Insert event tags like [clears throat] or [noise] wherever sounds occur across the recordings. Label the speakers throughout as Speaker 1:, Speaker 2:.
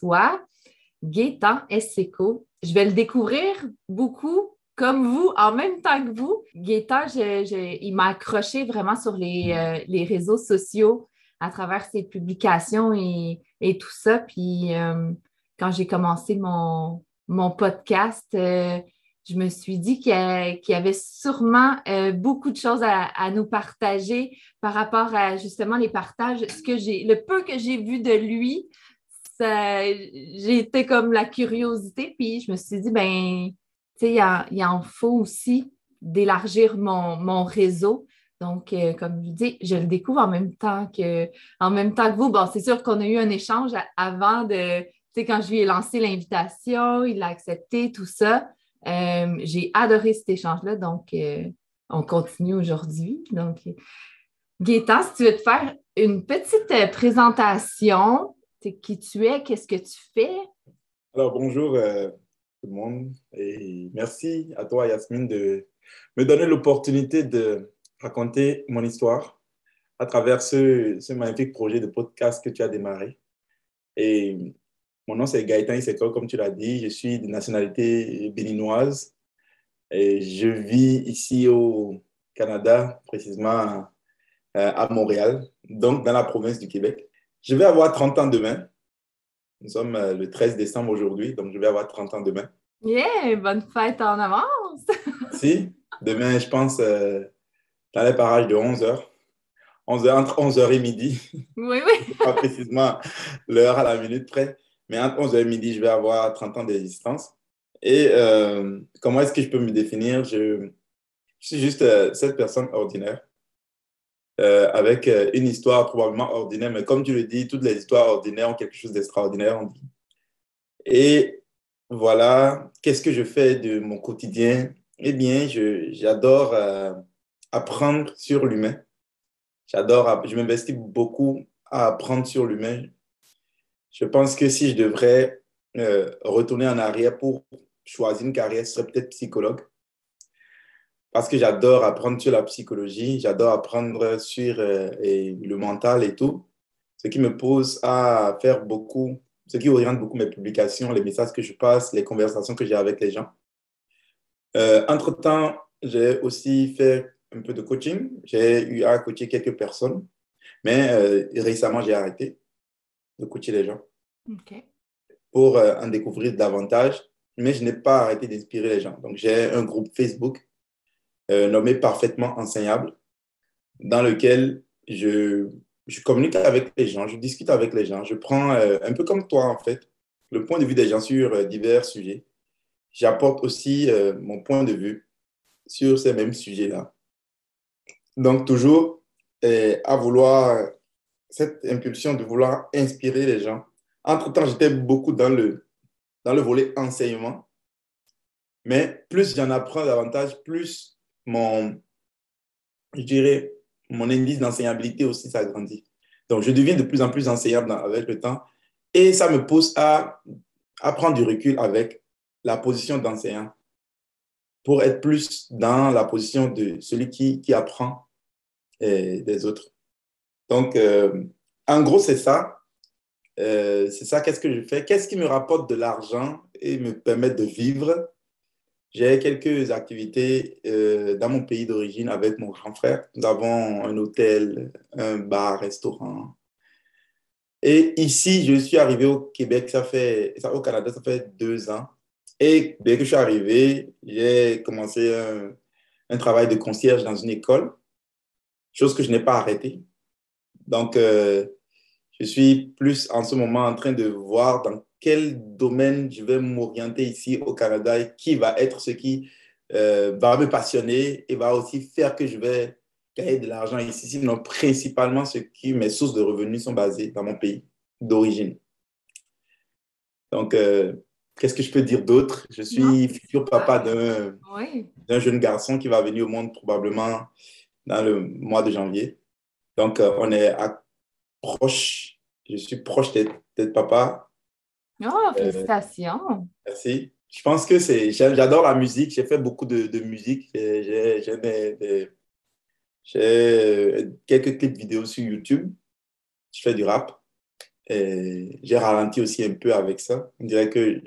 Speaker 1: Reçois Gaétan. Je vais le découvrir beaucoup comme vous, en même temps que vous. Gaétan, il m'a accroché vraiment sur les, euh, réseaux sociaux à travers ses publications et, tout ça. Puis euh, quand j'ai commencé mon, podcast, euh, je me suis dit qu'il y avait sûrement beaucoup de choses à, nous partager par rapport à justement les partages. Ce que j'ai, le peu que j'ai vu de lui, j'ai été comme la curiosité, puis je me suis dit, ben, tu sais, il, en faut aussi d'élargir mon, réseau. Donc, euh, comme je dis, je le découvre en même temps que, en même temps que vous. Bon, c'est sûr qu'on a eu un échange avant de, tu sais, quand je lui ai lancé l'invitation, il a accepté tout ça. Euh, j'ai adoré cet échange-là, donc euh, on continue aujourd'hui. Donc, Gaëtan, si tu veux te faire une petite euh, présentation, qui tu es, qu'est-ce que tu fais?
Speaker 2: Alors, bonjour tout le monde et merci à toi, Yasmine, de me donner l'opportunité de raconter mon histoire à travers ce, ce magnifique projet de podcast que tu as démarré. Et mon nom, c'est Gaëtan Iseko, comme tu l'as dit. Je suis de nationalité béninoise. Et je vis ici au Canada, précisément euh, à Montréal, donc dans la province du Québec. Je vais avoir 30 ans demain. Nous sommes euh, le 13 décembre aujourd'hui, donc je vais avoir 30 ans demain.
Speaker 1: Yeah, bonne fête en avance! [laughs]
Speaker 2: si, demain, je pense, euh, dans les parages de 11 h 11 h entre 11h et midi.
Speaker 1: Oui, oui.
Speaker 2: Pas précisément l'heure à la minute près. Mais entre 11h et midi, je vais avoir 30 ans d'existence. Et euh, comment est-ce que je peux me définir? Je, suis juste euh, cette personne ordinaire, euh, avec une histoire probablement ordinaire, mais comme tu le dis, toutes les histoires ordinaires ont quelque chose d'extraordinaire. Et voilà, qu'est-ce que je fais de mon quotidien? Eh bien, j'adore apprendre sur l'humain. J'adore, je m'investis beaucoup à apprendre sur l'humain. Je pense que si je devrais euh, retourner en arrière pour choisir une carrière, ce serait peut-être psychologue. Parce que j'adore apprendre sur la psychologie, j'adore apprendre sur euh, le mental et tout. Ce qui me pose à faire beaucoup, ce qui oriente beaucoup mes publications, les messages que je passe, les conversations que j'ai avec les gens. Euh, entre-temps, j'ai aussi fait un peu de coaching. J'ai eu à coacher quelques personnes, mais récemment, j'ai arrêté de coacher les gens pour euh, en découvrir davantage. Mais je n'ai pas arrêté d'inspirer les gens. Donc, j'ai un groupe Facebook euh, nommé Parfaitement Enseignable, dans lequel je, je, communique avec les gens, je discute avec les gens, je prends euh, un peu comme toi, en fait, le point de vue des gens sur divers sujets. J'apporte aussi mon point de vue sur ces mêmes sujets-là. Donc, toujours à vouloir cette impulsion de vouloir inspirer les gens. Entre-temps, j'étais beaucoup dans le, dans le volet enseignement. Mais plus j'en apprends davantage, plus mon, je dirais, mon indice d'enseignabilité aussi s'agrandit. Donc, je deviens de plus en plus enseignable avec le temps. Et ça me pousse à, à prendre du recul avec la position d'enseignant pour être plus dans la position de celui qui, qui apprend eh, des autres. Donc, euh, en gros, c'est ça. Euh, c'est ça, qu'est-ce que je fais? Qu'est-ce qui me rapporte de l'argent et me permet de vivre J'ai quelques activités euh, dans mon pays d'origine avec mon grand frère. Nous avons un hôtel, un bar, restaurant. Et ici, je suis arrivé au Québec, ça fait, au Canada, ça fait deux ans. Et dès que je suis arrivé, j'ai commencé un, travail de concierge dans une école, chose que je n'ai pas arrêtée. Donc, euh, je suis plus en ce moment en train de voir dans quel domaine je vais m'orienter ici au Canada et qui va être ce qui euh, va me passionner et va aussi faire que je vais gagner de l'argent ici. Sinon, principalement, ce qui, mes sources de revenus sont basées dans mon pays d'origine. Donc, euh, qu'est-ce que je peux dire d'autre? Je suis futur papa d'un jeune garçon qui va venir au monde probablement dans le mois de janvier. Donc, euh, on est proche. Je suis proche d'être papa.
Speaker 1: Oh, félicitations.
Speaker 2: merci. Je pense que c'est. J'adore la musique. J'ai fait beaucoup de, de musique. J'ai quelques clips vidéo sur YouTube. Je fais du rap. J'ai ralenti aussi un peu avec ça. On dirait que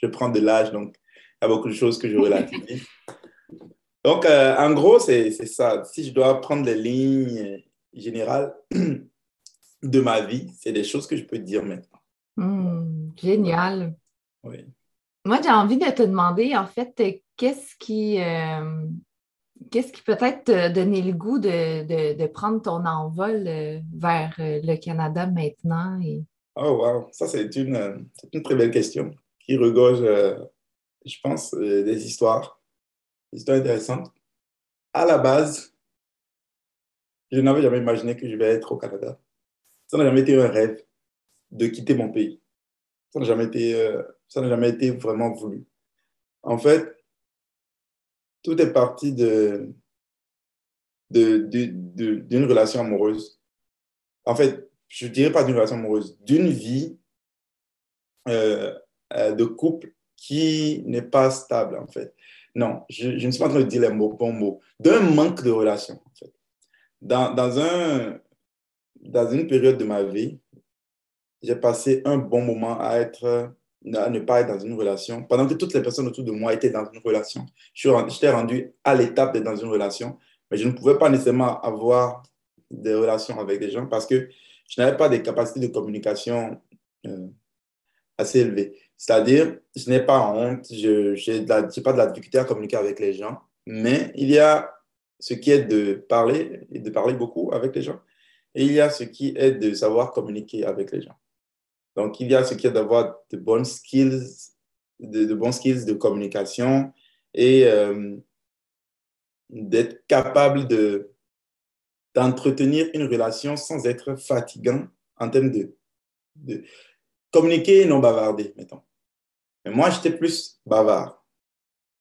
Speaker 2: je prends de l'âge, donc il y a beaucoup de choses que je relativise. [laughs] donc, euh, en gros, c'est ça. Si je dois prendre les lignes générales [clears throat] de ma vie, c'est des choses que je peux dire maintenant.
Speaker 1: Hmm, génial.
Speaker 2: Oui.
Speaker 1: Moi, j'ai envie de te demander, en fait, qu'est-ce qui, euh, qu'est-ce qui peut-être te donner le goût de, prendre ton envol euh, vers euh, le Canada maintenant? Et...
Speaker 2: Oh, wow! Ça, c'est une, une, très belle question qui regorge, je pense, des histoires, des histoires intéressantes. À la base, je n'avais jamais imaginé que je vais être au Canada. Ça n'a jamais été un rêve de quitter mon pays. Ça n'a jamais été, euh, ça n'a jamais été vraiment voulu. En fait, tout est parti de, d'une relation amoureuse. En fait, je ne dirais pas d'une relation amoureuse, d'une vie euh, euh, de couple qui n'est pas stable, en fait. Non, je, je, ne suis pas en train de dire les mots, bons mots. D'un manque de relation, en fait. Dans, dans, un, dans une période de ma vie, j'ai passé un bon moment à être à ne pas être dans une relation, pendant que toutes les personnes autour de moi étaient dans une relation. J'étais rendu à l'étape d'être dans une relation, mais je ne pouvais pas nécessairement avoir des relations avec des gens parce que je n'avais pas des capacités de communication euh, assez élevées. C'est-à-dire, je n'ai pas honte, je n'ai pas de la difficulté à communiquer avec les gens, mais il y a ce qui est de parler et de parler beaucoup avec les gens, et il y a ce qui est de savoir communiquer avec les gens. Donc, il y a ce qui est d'avoir de bonnes skills, de, skills de communication et euh, d'être capable de, d'entretenir une relation sans être fatigant en termes de, communiquer et non bavarder, mettons. Mais moi, j'étais plus bavard.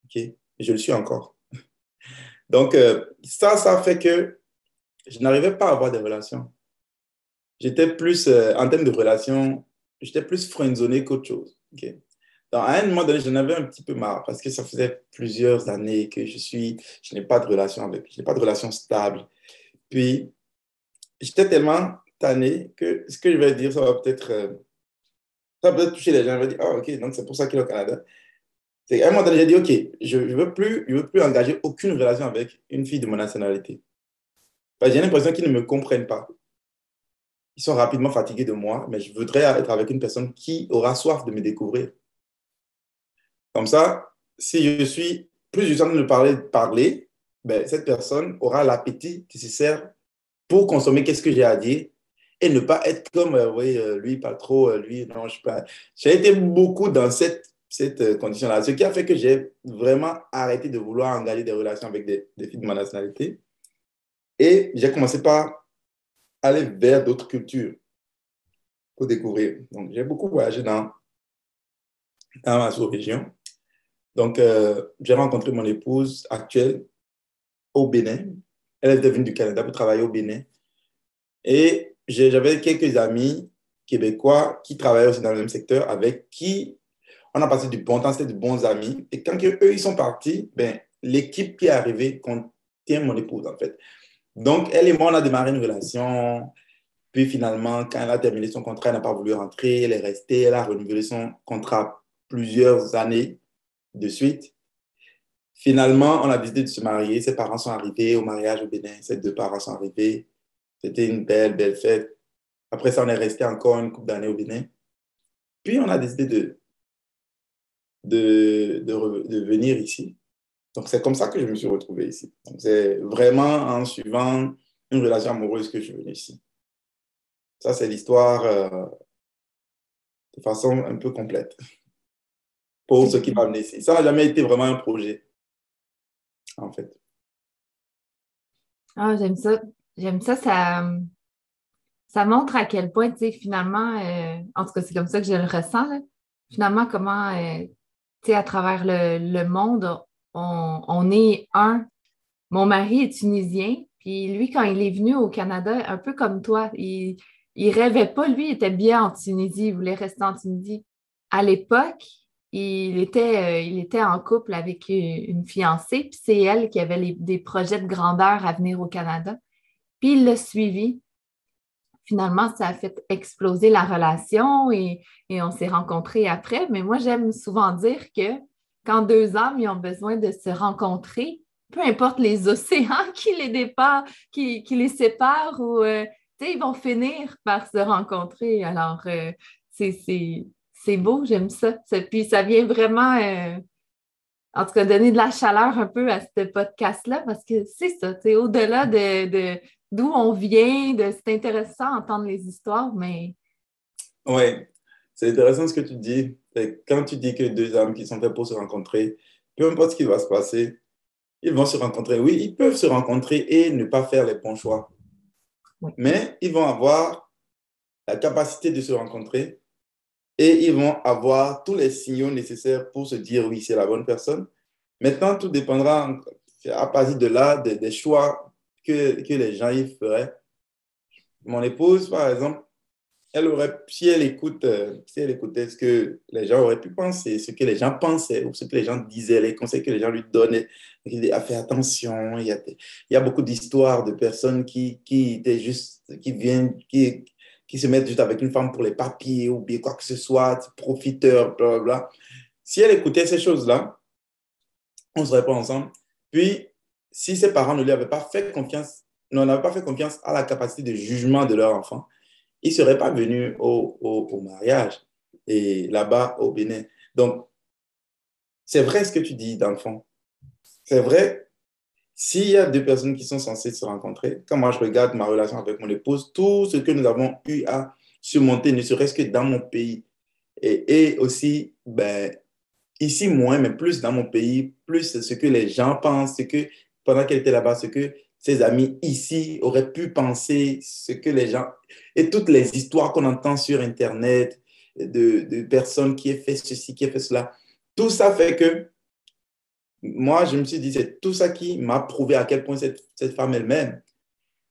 Speaker 2: OK? Je le suis encore. [laughs] Donc, euh, ça, ça fait que je n'arrivais pas à avoir des relations. J'étais plus, euh, en termes de relations, j'étais plus friendzoné qu'autre chose. Okay? à un moment donné, j'en avais un petit peu marre parce que ça faisait plusieurs années que je suis, je n'ai pas de relation avec, je n'ai pas de relation stable. Puis, j'étais tellement tanné que ce que je vais dire, ça va peut-être, euh, ça peut-être toucher les gens. Je vais dire, ah, ok, donc c'est pour ça qu'il est au Canada. C'est à un moment donné, j'ai dit, ok, je ne veux, plus, veux plus engager aucune relation avec une fille de mon nationalité. J'ai l'impression qu'ils ne me comprennent pas ils sont rapidement fatigués de moi, mais je voudrais être avec une personne qui aura soif de me découvrir. Comme ça, si je suis plus du temps de parler, parler ben, cette personne aura l'appétit nécessaire pour consommer qu'est-ce que j'ai à dire et ne pas être comme, euh, euh, lui, pas trop, euh, lui, non, je pas. J'ai été beaucoup dans cette, cette condition-là, ce qui a fait que j'ai vraiment arrêté de vouloir engager des relations avec des, des filles de ma nationalité. Et j'ai commencé par aller vers d'autres cultures pour découvrir. Donc, j'ai beaucoup voyagé dans, dans ma sous-région. Donc, euh, j'ai rencontré mon épouse actuelle au Bénin. Elle est venue du Canada pour travailler au Bénin. Et j'avais quelques amis québécois qui travaillaient aussi dans le même secteur avec qui on a passé du bon temps, c'était de bons amis. Et quand eux, ils sont partis, ben, l'équipe qui est arrivée contient mon épouse, en fait. Donc, elle et moi, on a démarré une relation. Puis finalement, quand elle a terminé son contrat, elle n'a pas voulu rentrer. Elle est restée. Elle a renouvelé son contrat plusieurs années de suite. Finalement, on a décidé de se marier. Ses parents sont arrivés au mariage au Bénin. Ses deux parents sont arrivés. C'était une belle, belle fête. Après ça, on est resté encore une couple d'années au Bénin. Puis on a décidé de, de, de, de venir ici. Donc, c'est comme ça que je me suis retrouvé ici. C'est vraiment en suivant une relation amoureuse que je suis venu ici. Ça, c'est l'histoire euh, de façon un peu complète pour ce qui m'a amené ici. Ça n'a jamais été vraiment un projet, en fait.
Speaker 1: Ah, j'aime ça. J'aime ça. Ça, ça montre à quel point, tu sais, finalement, euh, en tout cas, c'est comme ça que je le ressens, finalement, comment, euh, tu sais, à travers le, le monde, on, est un. Mon mari est tunisien, puis lui, quand il est venu au Canada, un peu comme toi, il ne rêvait pas, lui, il était bien en Tunisie, il voulait rester en Tunisie. À l'époque, il était, euh, il était en couple avec une fiancée, puis c'est elle qui avait des projets de grandeur à venir au Canada. Puis il l'a suivi. finalement, ça a fait exploser la relation et, on s'est rencontrés après. Mais moi, j'aime souvent dire que quand deux âmes ont besoin de se rencontrer, peu importe les [laughs] océans qui les départent, qui, les séparent, ou, euh, ils vont finir par se rencontrer. Alors, euh, c'est beau, j'aime ça. Puis ça vient vraiment, euh, en tout cas, donner de la chaleur un peu à ce podcast-là, parce que c'est ça, c'est au-delà de, d'où on vient, c'est intéressant d'entendre les histoires, mais.
Speaker 2: Oui, c'est intéressant ce que tu dis. Quand tu dis que deux âmes qui sont faites pour se rencontrer, peu importe ce qui va se passer, ils vont se rencontrer. Oui, ils peuvent se rencontrer et ne pas faire les bons choix. Mais ils vont avoir la capacité de se rencontrer et ils vont avoir tous les signaux nécessaires pour se dire oui, c'est la bonne personne. Maintenant, tout dépendra à partir de là des, choix que, que, les gens y feraient. Mon épouse, par exemple, elle aurait, si elle écoute, euh, si elle écoutait ce que les gens auraient pu penser, ce que les gens pensaient ou ce que les gens disaient, les conseils que les gens lui donnaient, il a fait attention. Il y a, beaucoup d'histoires de personnes qui, étaient juste, qui viennent, qui, se mettent juste avec une femme pour les papiers ou bien quoi que ce soit, profiteur, bla Si elle écoutait ces choses-là, on serait pas ensemble. Puis, si ses parents ne lui avaient pas fait confiance, n'avaient pas fait confiance à la capacité de jugement de leur enfant, ils ne seraient pas venus au, au, mariage et là-bas au Bénin. Donc, c'est vrai ce que tu dis, dans le fond. C'est vrai s'il y a deux personnes qui sont censées se rencontrer, quand moi je regarde ma relation avec mon épouse, tout ce que nous avons eu à surmonter, ne serait-ce que dans mon pays, et, et, aussi, ben, ici moins, mais plus dans mon pays, plus ce que les gens pensent, ce que pendant qu'elle était là-bas, ce que ses amis ici auraient pu penser, ce que les gens... Et toutes les histoires qu'on entend sur Internet de, de personnes qui ont fait ceci, qui ont fait cela, tout ça fait que moi, je me suis dit, c'est tout ça qui m'a prouvé à quel point cette, cette femme elle-même.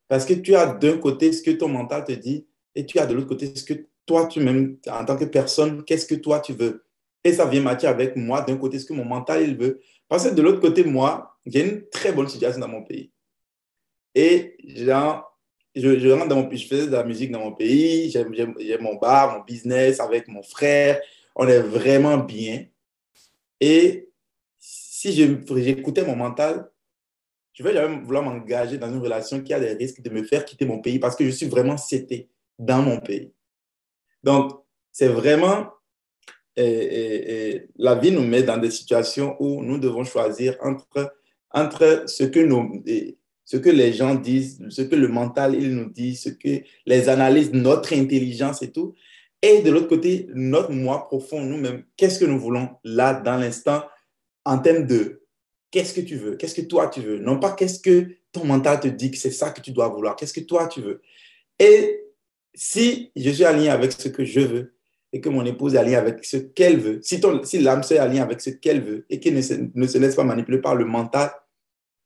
Speaker 2: Parce que tu as d'un côté ce que ton mental te dit et tu as de l'autre côté ce que toi, tu même, en tant que personne, qu'est-ce que toi, tu veux. Et ça vient matcher avec moi, d'un côté, ce que mon mental, il veut. Parce que de l'autre côté, moi, j'ai une très bonne situation dans mon pays. Et genre, je, rentre dans mon, je faisais de la musique dans mon pays, j'ai mon bar, mon business avec mon frère, on est vraiment bien. Et si j'écoutais mon mental, je vais jamais vouloir m'engager dans une relation qui a des risques de me faire quitter mon pays parce que je suis vraiment cété dans mon pays. Donc, c'est vraiment, la vie nous met dans des situations où nous devons choisir entre, entre ce, que nous, ce que les gens disent, ce que le mental il nous dit, ce que les analyses, notre intelligence et tout, et de l'autre côté, notre moi profond, nous-mêmes, qu'est-ce que nous voulons là, dans l'instant, en termes de qu'est-ce que tu veux, qu'est-ce que toi tu veux, non pas qu'est-ce que ton mental te dit que c'est ça que tu dois vouloir, qu'est-ce que toi tu veux? Et si je suis aligné avec ce que je veux et que mon épouse est alignée avec ce qu'elle veut, si, si l'âme sœur est alignée avec ce qu'elle veut et qu'elle ne, se, ne se laisse pas manipuler par le mental,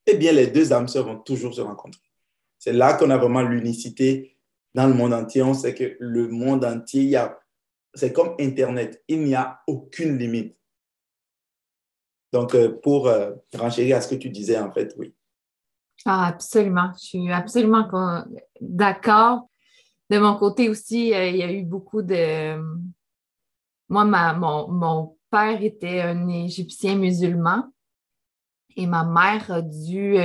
Speaker 2: eh bien les deux âmes sœurs vont toujours se rencontrer. C'est là qu'on a vraiment l'unicité dans le monde entier. On sait que le monde entier, c'est comme Internet, il n'y a aucune limite. Donc, euh, pour euh, renchérir à ce que tu disais, en fait, oui.
Speaker 1: Ah, absolument. Je suis absolument d'accord. De mon côté aussi, euh, il y a eu beaucoup de... Moi, ma, mon, père était un Égyptien musulman et ma mère a dû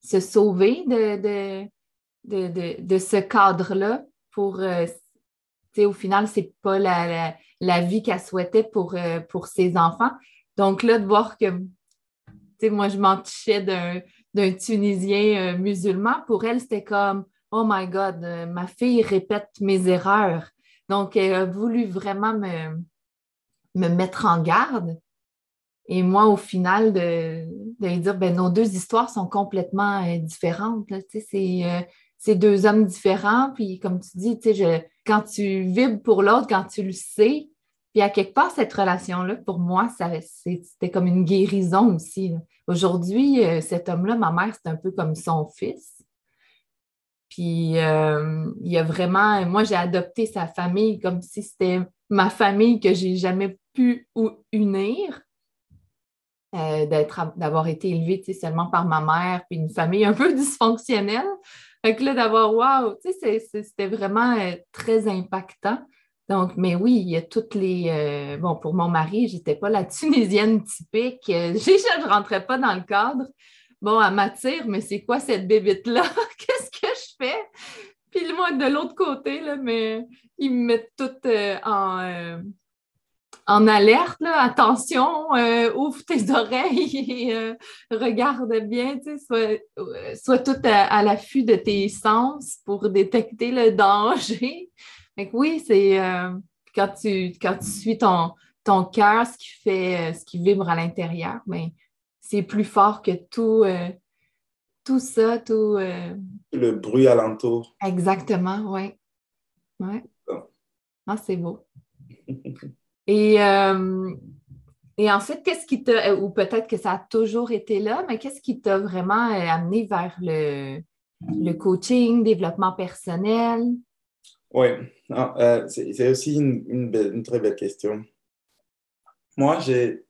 Speaker 1: se sauver de, de, de, ce cadre-là pour... au final, ce n'est pas la, la, vie qu'elle souhaitait pour, pour ses enfants. Donc là, de voir que, moi, je m'en d'un Tunisien euh, musulman, pour elle, c'était comme, oh my God, euh, ma fille répète mes erreurs. Donc, elle a voulu vraiment me, me mettre en garde. Et moi, au final, de, de dire, ben, nos deux histoires sont complètement euh, différentes. c'est deux hommes différents. Puis, comme tu dis, quand tu vibres pour l'autre, quand tu le sais, puis à quelque part, cette relation-là, pour moi, c'était comme une guérison aussi. Aujourd'hui, euh, cet homme-là, ma mère, c'est un peu comme son fils. Puis euh, il y a vraiment, moi, j'ai adopté sa famille comme si c'était ma famille que j'ai jamais pu unir. Euh, d'avoir été élevée seulement par ma mère, puis une famille un [laughs] peu dysfonctionnelle. Fait là, d'avoir, wow, c'était vraiment euh, très impactant. Donc, mais oui, il y a toutes les. Euh, bon, pour mon mari, j'étais pas la [laughs] Tunisienne typique. [laughs] Je ne rentrais pas dans le cadre. Bon, elle m'attire, mais c'est quoi cette bébite-là? Qu'est-ce que je fais? Puis moi, de l'autre côté, là, mais ils me mettent tout en en alerte, attention, euh, ouvre tes [laughs] oreilles et euh, regarde bien, tu sais, sois, tout à, l'affût de tes sens pour détecter le danger. Donc oui, c'est euh, quand, tu, quand tu suis ton, ton cœur, ce qui fait, ce qui vibre à l'intérieur, mais c'est plus fort que tout, tout ça, tout.
Speaker 2: Le bruit alentour.
Speaker 1: Exactement, oui. Ouais. Ah, c'est beau. [laughs] Et, euh, et ensuite, qu'est-ce qui t'a, ou peut-être que ça a toujours été là, mais qu'est-ce qui t'a vraiment euh, amené vers le, le coaching, développement personnel?
Speaker 2: Oui, euh, c'est aussi une, très belle question. Moi, j'ai.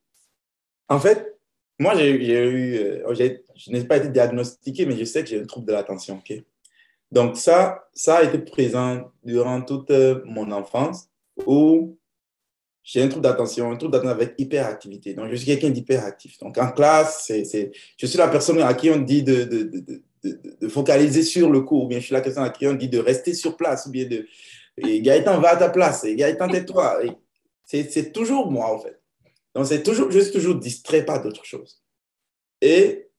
Speaker 2: En fait, moi, j'ai eu. je n'ai pas été diagnostiqué, mais je sais que j'ai un trouble de l'attention. ok? Donc, ça, ça a été présent durant toute mon enfance où j'ai un trouble d'attention, un trouble d'attention avec hyperactivité. Donc, je suis quelqu'un d'hyperactif. Donc, en classe, c'est, je suis la personne à qui on dit de, de, de, de, focaliser sur le cours, ou bien je suis la personne à qui on dit de rester sur place, ou bien de et Gaëtan, va à ta place, et Gaëtan, tais-toi. C'est, toujours moi, en fait. Donc, c'est toujours, je suis toujours distrait par d'autres choses. Et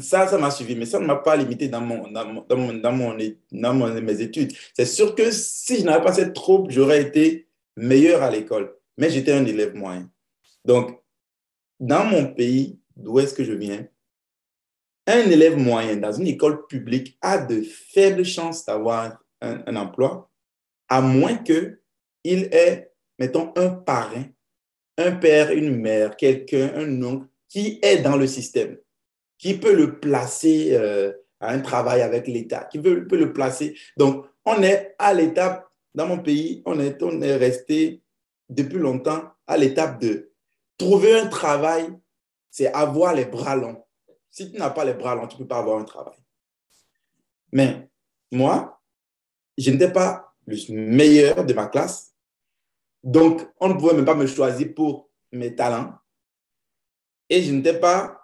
Speaker 2: ça, ça m'a suivi, mais ça ne m'a pas limité dans, mon, dans, mon, dans, mon, dans, mon, dans mes études. C'est sûr que si je n'avais pas cette trouble, j'aurais été meilleur à l'école, mais j'étais un élève moyen. Donc, dans mon pays, d'où est-ce que je viens, un élève moyen dans une école publique a de faibles chances d'avoir un, emploi, à moins qu'il ait, mettons, un parrain, un père, une mère, quelqu'un, un oncle qui est dans le système, qui peut le placer euh, à un travail avec l'État, qui peut, peut le placer. Donc, on est à l'étape dans mon pays, on est, resté depuis longtemps à l'étape de trouver un travail, c'est avoir les bras longs. Si tu n'as pas les bras longs, tu ne peux pas avoir un travail. Mais moi, je n'étais pas le meilleur de ma classe. Donc, on ne pouvait même pas me choisir pour mes talents. Et je n'étais pas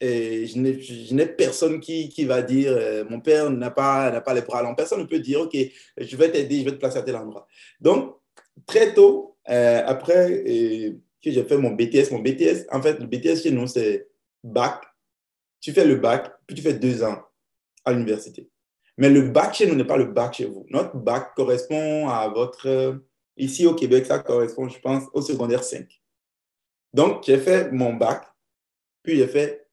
Speaker 2: et je n'ai personne qui, qui, va dire euh, mon père n'a pas, pas les bras longs. Personne ne peut dire ok, je vais t'aider, je vais te placer à tel endroit. Donc, très tôt, euh, après que j'ai fait mon BTS, mon BTS, en fait, le BTS chez nous, c'est bac. Tu fais le bac, puis tu fais deux ans à l'université. Mais le bac chez nous n'est pas le bac chez vous. Notre bac correspond à votre. Ici au Québec, ça correspond, je pense, au secondaire 5. Donc, j'ai fait mon bac, puis j'ai fait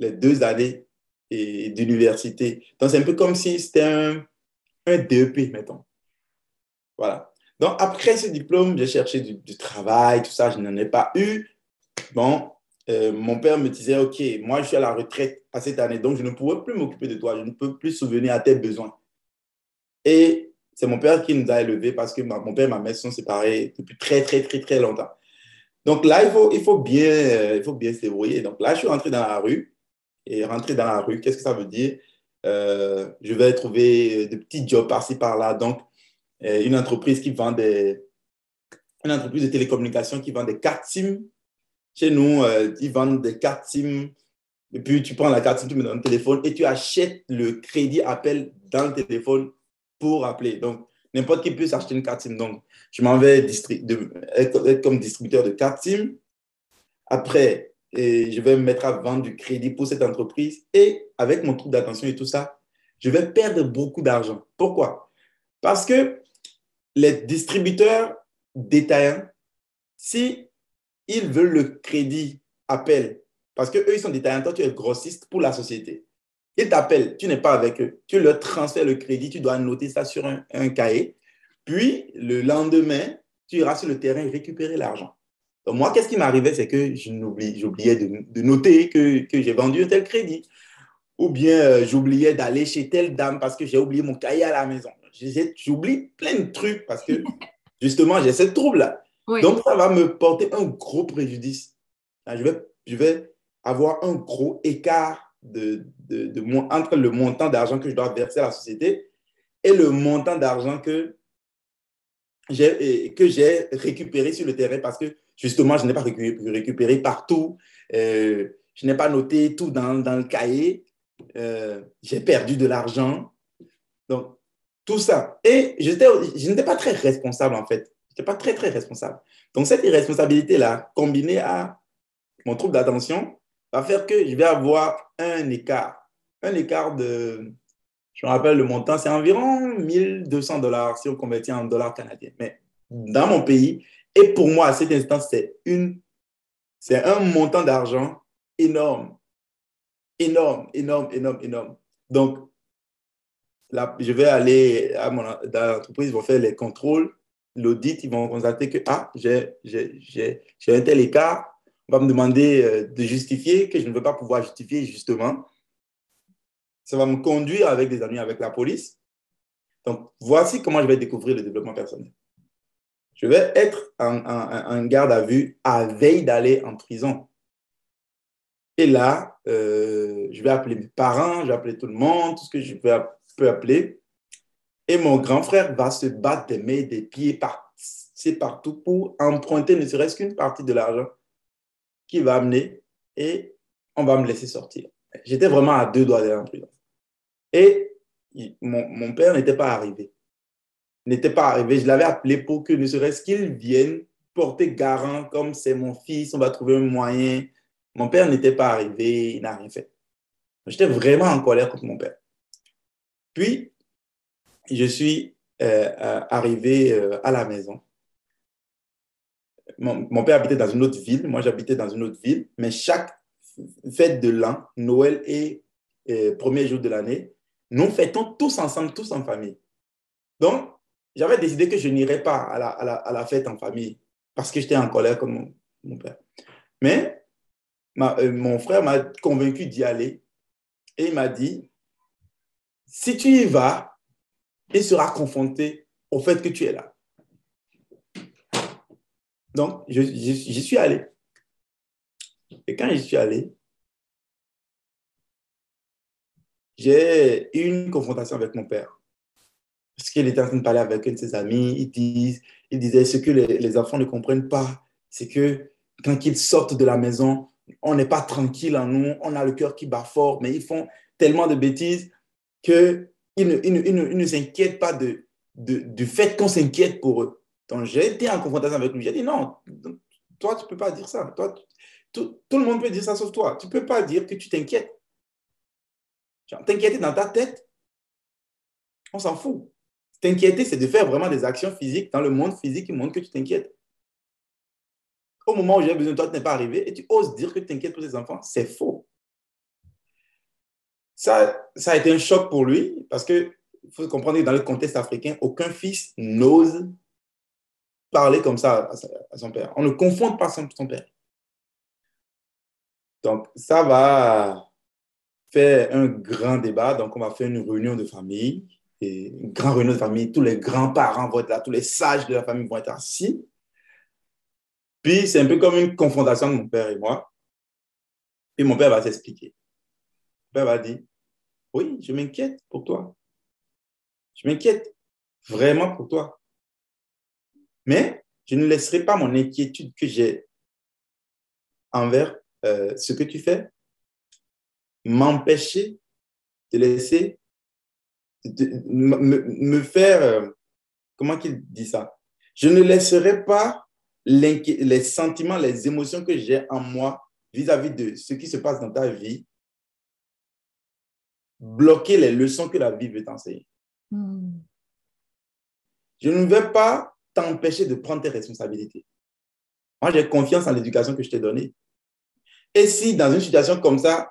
Speaker 2: les deux années d'université. Donc, c'est un peu comme si c'était un, un, DEP, mettons. Voilà. Donc, après ce diplôme, j'ai cherché du, travail, tout ça, je n'en ai pas eu. Bon, euh, mon père me disait, OK, moi, je suis à la retraite à cette année, donc je ne pourrais plus m'occuper de toi, je ne peux plus souvenir à tes besoins. Et c'est mon père qui nous a élevés parce que mon père et ma mère sont séparés depuis très, très, très, très longtemps. Donc là, il faut, il faut, bien, euh, il faut bien se débrouiller. Donc là, je suis rentré dans la rue rentrer dans la rue. Qu'est-ce que ça veut dire? Euh, Je vais trouver des petits jobs par-ci, par-là. Donc, euh, une entreprise qui vend des... Une entreprise de télécommunications qui vend des cartes SIM. Chez nous, euh, ils vendent des cartes SIM. Et puis, tu prends la carte SIM, tu mets dans le téléphone et tu achètes le crédit appel dans le téléphone pour appeler. Donc, n'importe qui peut s'acheter une carte SIM. Donc, je m'en vais être, comme distributeur de cartes SIM. Après, et je vais me mettre à vendre du crédit pour cette entreprise. Et avec mon trouble d'attention et tout ça, je vais perdre beaucoup d'argent. Pourquoi? Parce que les distributeurs détaillants, si veulent le crédit appel, parce qu'eux, ils sont détaillants, toi, tu es grossiste pour la société. Ils t'appellent, tu n'es pas avec eux, tu leur transfères le crédit, tu dois noter ça sur un, un cahier. Puis, le lendemain, tu iras sur le terrain récupérer l'argent moi, qu'est-ce qui m'arrivait, c'est que j'oubliais de, noter que, j'ai vendu un tel crédit. Ou bien euh, j'oubliais d'aller chez telle dame parce que j'ai oublié mon cahier à la maison. J'oublie plein de trucs parce que [laughs] justement, j'ai ce trouble-là. Donc, ça va me porter un gros préjudice. Je vais, je vais avoir un gros écart de, de, entre le montant d'argent que je dois verser à la société et le montant d'argent que j'ai que j'ai récupéré sur le terrain parce que justement, je n'ai pas récupéré partout. Euh, je n'ai pas noté tout dans, dans le cahier. Euh, j'ai perdu de l'argent. Donc, tout ça. Et je n'étais pas très responsable, en fait. Je n'étais pas très, très responsable. Donc, cette irresponsabilité-là, combinée à mon trouble d'attention, va faire que je vais avoir un écart. Un écart de, je me rappelle le montant, c'est environ 1200 dollars si on convertit en dollars canadiens. Mais dans mon pays, et pour moi, à cet instant, c'est une, c'est un montant d'argent énorme. Énorme, énorme, énorme, énorme. Donc, là, je vais aller à mon, dans l'entreprise, ils vont faire les contrôles, l'audit, ils vont constater que, ah, j'ai un tel écart. On va me demander euh, de justifier, que je ne veux pas pouvoir justifier justement. Ça va me conduire avec des amis, avec la police. Donc, voici comment je vais découvrir le développement personnel. Je vais être en, garde à vue à veille d'aller en prison. Et là, euh, je vais appeler mes parents, je vais appeler tout le monde, tout ce que je peux appeler. Et mon grand frère va se battre des mains, des pieds, c'est partout pour emprunter ne serait-ce qu'une partie de l'argent qu'il va amener et on va me laisser sortir. J'étais vraiment à deux doigts d'aller en prison. Et mon père n'était pas arrivé. N'était pas arrivé. Je l'avais appelé pour que ne serait-ce qu'il vienne porter garant comme c'est mon fils, on va trouver un moyen. Mon père n'était pas arrivé, il n'a rien fait. J'étais vraiment en colère contre mon père. Puis, je suis euh, euh, arrivé euh, à la maison. Mon, mon, père habitait dans une autre ville, moi j'habitais dans une autre ville, mais chaque fête de l'an, Noël et premier jour de l'année, nous fêtons tous ensemble, tous en famille. Donc, j'avais décidé que je n'irais pas à la, à, la, à la, fête en famille parce que j'étais en colère comme mon, père. Mais euh, mon frère m'a convaincu d'y aller et il m'a dit, si tu y vas, il sera confronté au fait que tu es là. Donc, j'y suis allé. Et quand j'y suis allé, j'ai eu une confrontation avec mon père. Parce qu'il était en train de parler avec un de ses amis, il, disent, il disait ce que les, enfants ne comprennent pas, c'est que quand ils sortent de la maison, on n'est pas tranquille en nous, on a le cœur qui bat fort, mais ils font tellement de bêtises qu'ils ne, ils ne, s'inquiètent pas du fait qu'on s'inquiète pour eux. Donc j'ai été en confrontation avec lui, j'ai dit non, toi tu ne peux pas dire ça, toi, tout, tout, le monde peut dire ça sauf toi, tu ne peux pas dire que tu t'inquiètes. T'inquiéter dans ta tête, on s'en fout. T'inquiéter, c'est de faire vraiment des actions physiques dans le monde physique qui montre que tu t'inquiètes. Au moment où j'ai besoin de toi, tu n'es pas arrivé et tu oses dire que tu t'inquiètes pour tes enfants. C'est faux. Ça, ça a été un choc pour lui parce qu'il faut comprendre que dans le contexte africain, aucun fils n'ose parler comme ça à son père. On ne confond pas son père. Donc, ça va faire un grand débat. Donc, on va faire une réunion de famille. Et une grande réunion de famille. Tous les grands-parents vont être là, tous les sages de la famille vont être assis. Puis, c'est un peu comme une confrontation de mon père et moi. Et mon père va s'expliquer. Mon père va dire, oui, je m'inquiète pour toi. Je m'inquiète vraiment pour toi. Mais je ne laisserai pas mon inquiétude que j'ai envers euh, ce que tu fais m'empêcher de laisser, de, me, faire, euh, comment qu'il dit ça? Je ne laisserai pas les sentiments, les émotions que j'ai en moi vis-à-vis de ce qui se passe dans ta vie bloquer les leçons que la vie veut t'enseigner. Hmm. Je ne vais pas t'empêcher de prendre tes responsabilités. Moi, j'ai confiance en l'éducation que je t'ai donnée. Et si dans une situation comme ça,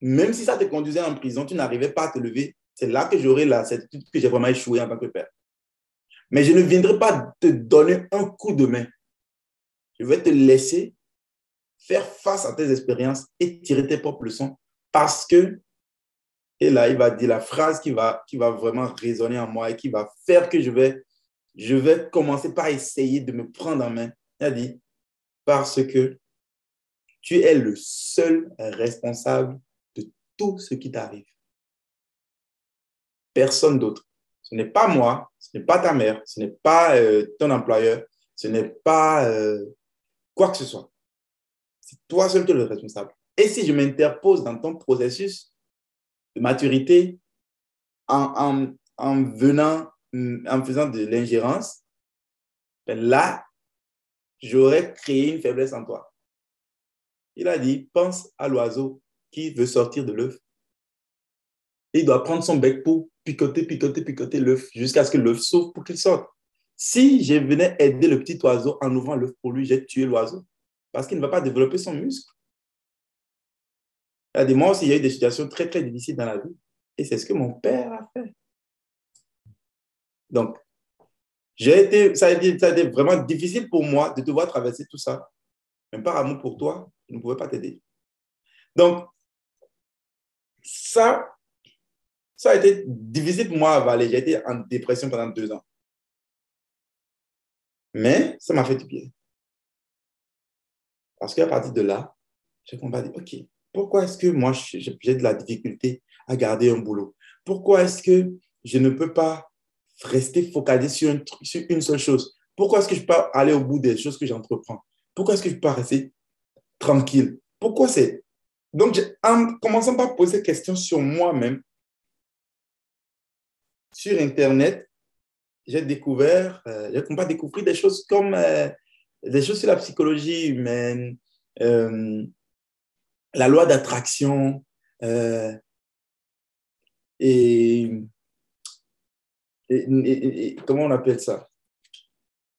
Speaker 2: même si ça te conduisait en prison, tu n'arrivais pas à te lever, c'est là que j'aurais la certitude que j'ai vraiment échoué en tant que père. Mais je ne viendrai pas te donner un coup de main. Je vais te laisser faire face à tes expériences et tirer tes propres leçons parce que, et là, il va dire la phrase qui va, qui va vraiment résonner en moi et qui va faire que je vais, je vais commencer par essayer de me prendre en main. Il a dit, parce que tu es le seul responsable tout ce qui t'arrive. Personne d'autre. Ce n'est pas moi, ce n'est pas ta mère, ce n'est pas euh, ton employeur, ce n'est pas euh, quoi que ce soit. C'est toi seul qui es le responsable. Et si je m'interpose dans ton processus de maturité en, venant, en faisant de l'ingérence, ben là, j'aurais créé une faiblesse en toi. Il a dit, pense à l'oiseau qui veut sortir de l'œuf. Il doit prendre son bec pour picoter, picoter, picoter l'œuf jusqu'à ce que l'œuf s'ouvre pour qu'il sorte. Si je venais aider le petit oiseau en ouvrant l'œuf pour lui, j'ai tué l'oiseau parce qu'il ne va pas développer son muscle. Il a dit, moi aussi, il y a eu des situations très, très difficiles dans la vie. Et c'est ce que mon père a fait. Donc, été, ça, a été, vraiment difficile pour moi de devoir traverser tout ça. Même par amour pour toi, je ne pouvais pas t'aider. Donc, ça, ça a été difficile pour moi à avaler. J'ai été en dépression pendant deux ans. Mais ça m'a fait du bien. Parce qu'à partir de là, j'ai compris, OK, pourquoi est-ce que moi, j'ai de la difficulté à garder un boulot? Pourquoi est-ce que je ne peux pas rester focalisé sur, une seule chose? Pourquoi est-ce que je peux pas aller au bout des choses que j'entreprends? Pourquoi est-ce que je peux pas rester tranquille? Pourquoi c'est... Donc, en commençant par poser des questions sur moi-même, sur Internet, j'ai découvert, euh, j'ai pas découvert des choses comme euh, des choses sur la psychologie humaine, euh, la loi d'attraction et, comment on appelle ça?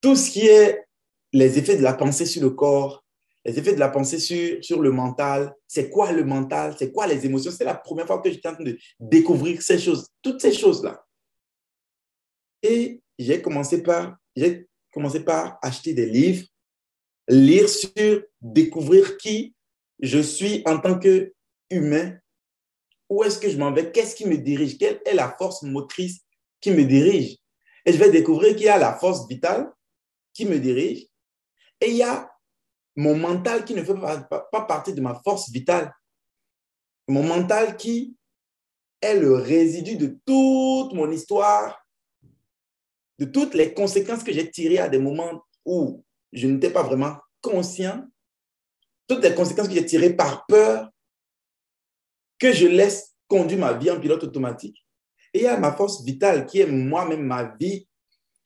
Speaker 2: Tout ce qui est les effets de la pensée sur le corps, les effets de la pensée sur, sur le mental. C'est quoi le mental? C'est quoi les émotions? C'est la première fois que j'étais en train de découvrir ces choses, toutes ces choses-là. Et j'ai commencé par, j'ai commencé par acheter des livres, lire sur, découvrir qui je suis en tant qu'humain, où est-ce que je m'en vais, qu'est-ce qui me dirige, quelle est la force motrice qui me dirige? Et je vais découvrir qu'il y a la force vitale qui me dirige. Et il y a mon mental qui ne fait pas, pas partie de ma force vitale. Mon mental qui est le résidu de toute mon histoire, de toutes les conséquences que j'ai tirées à des moments où je n'étais pas vraiment conscient, toutes les conséquences que j'ai tirées par peur, que je laisse conduire ma vie en pilote automatique. Et il y a ma force vitale qui est moi-même, ma vie,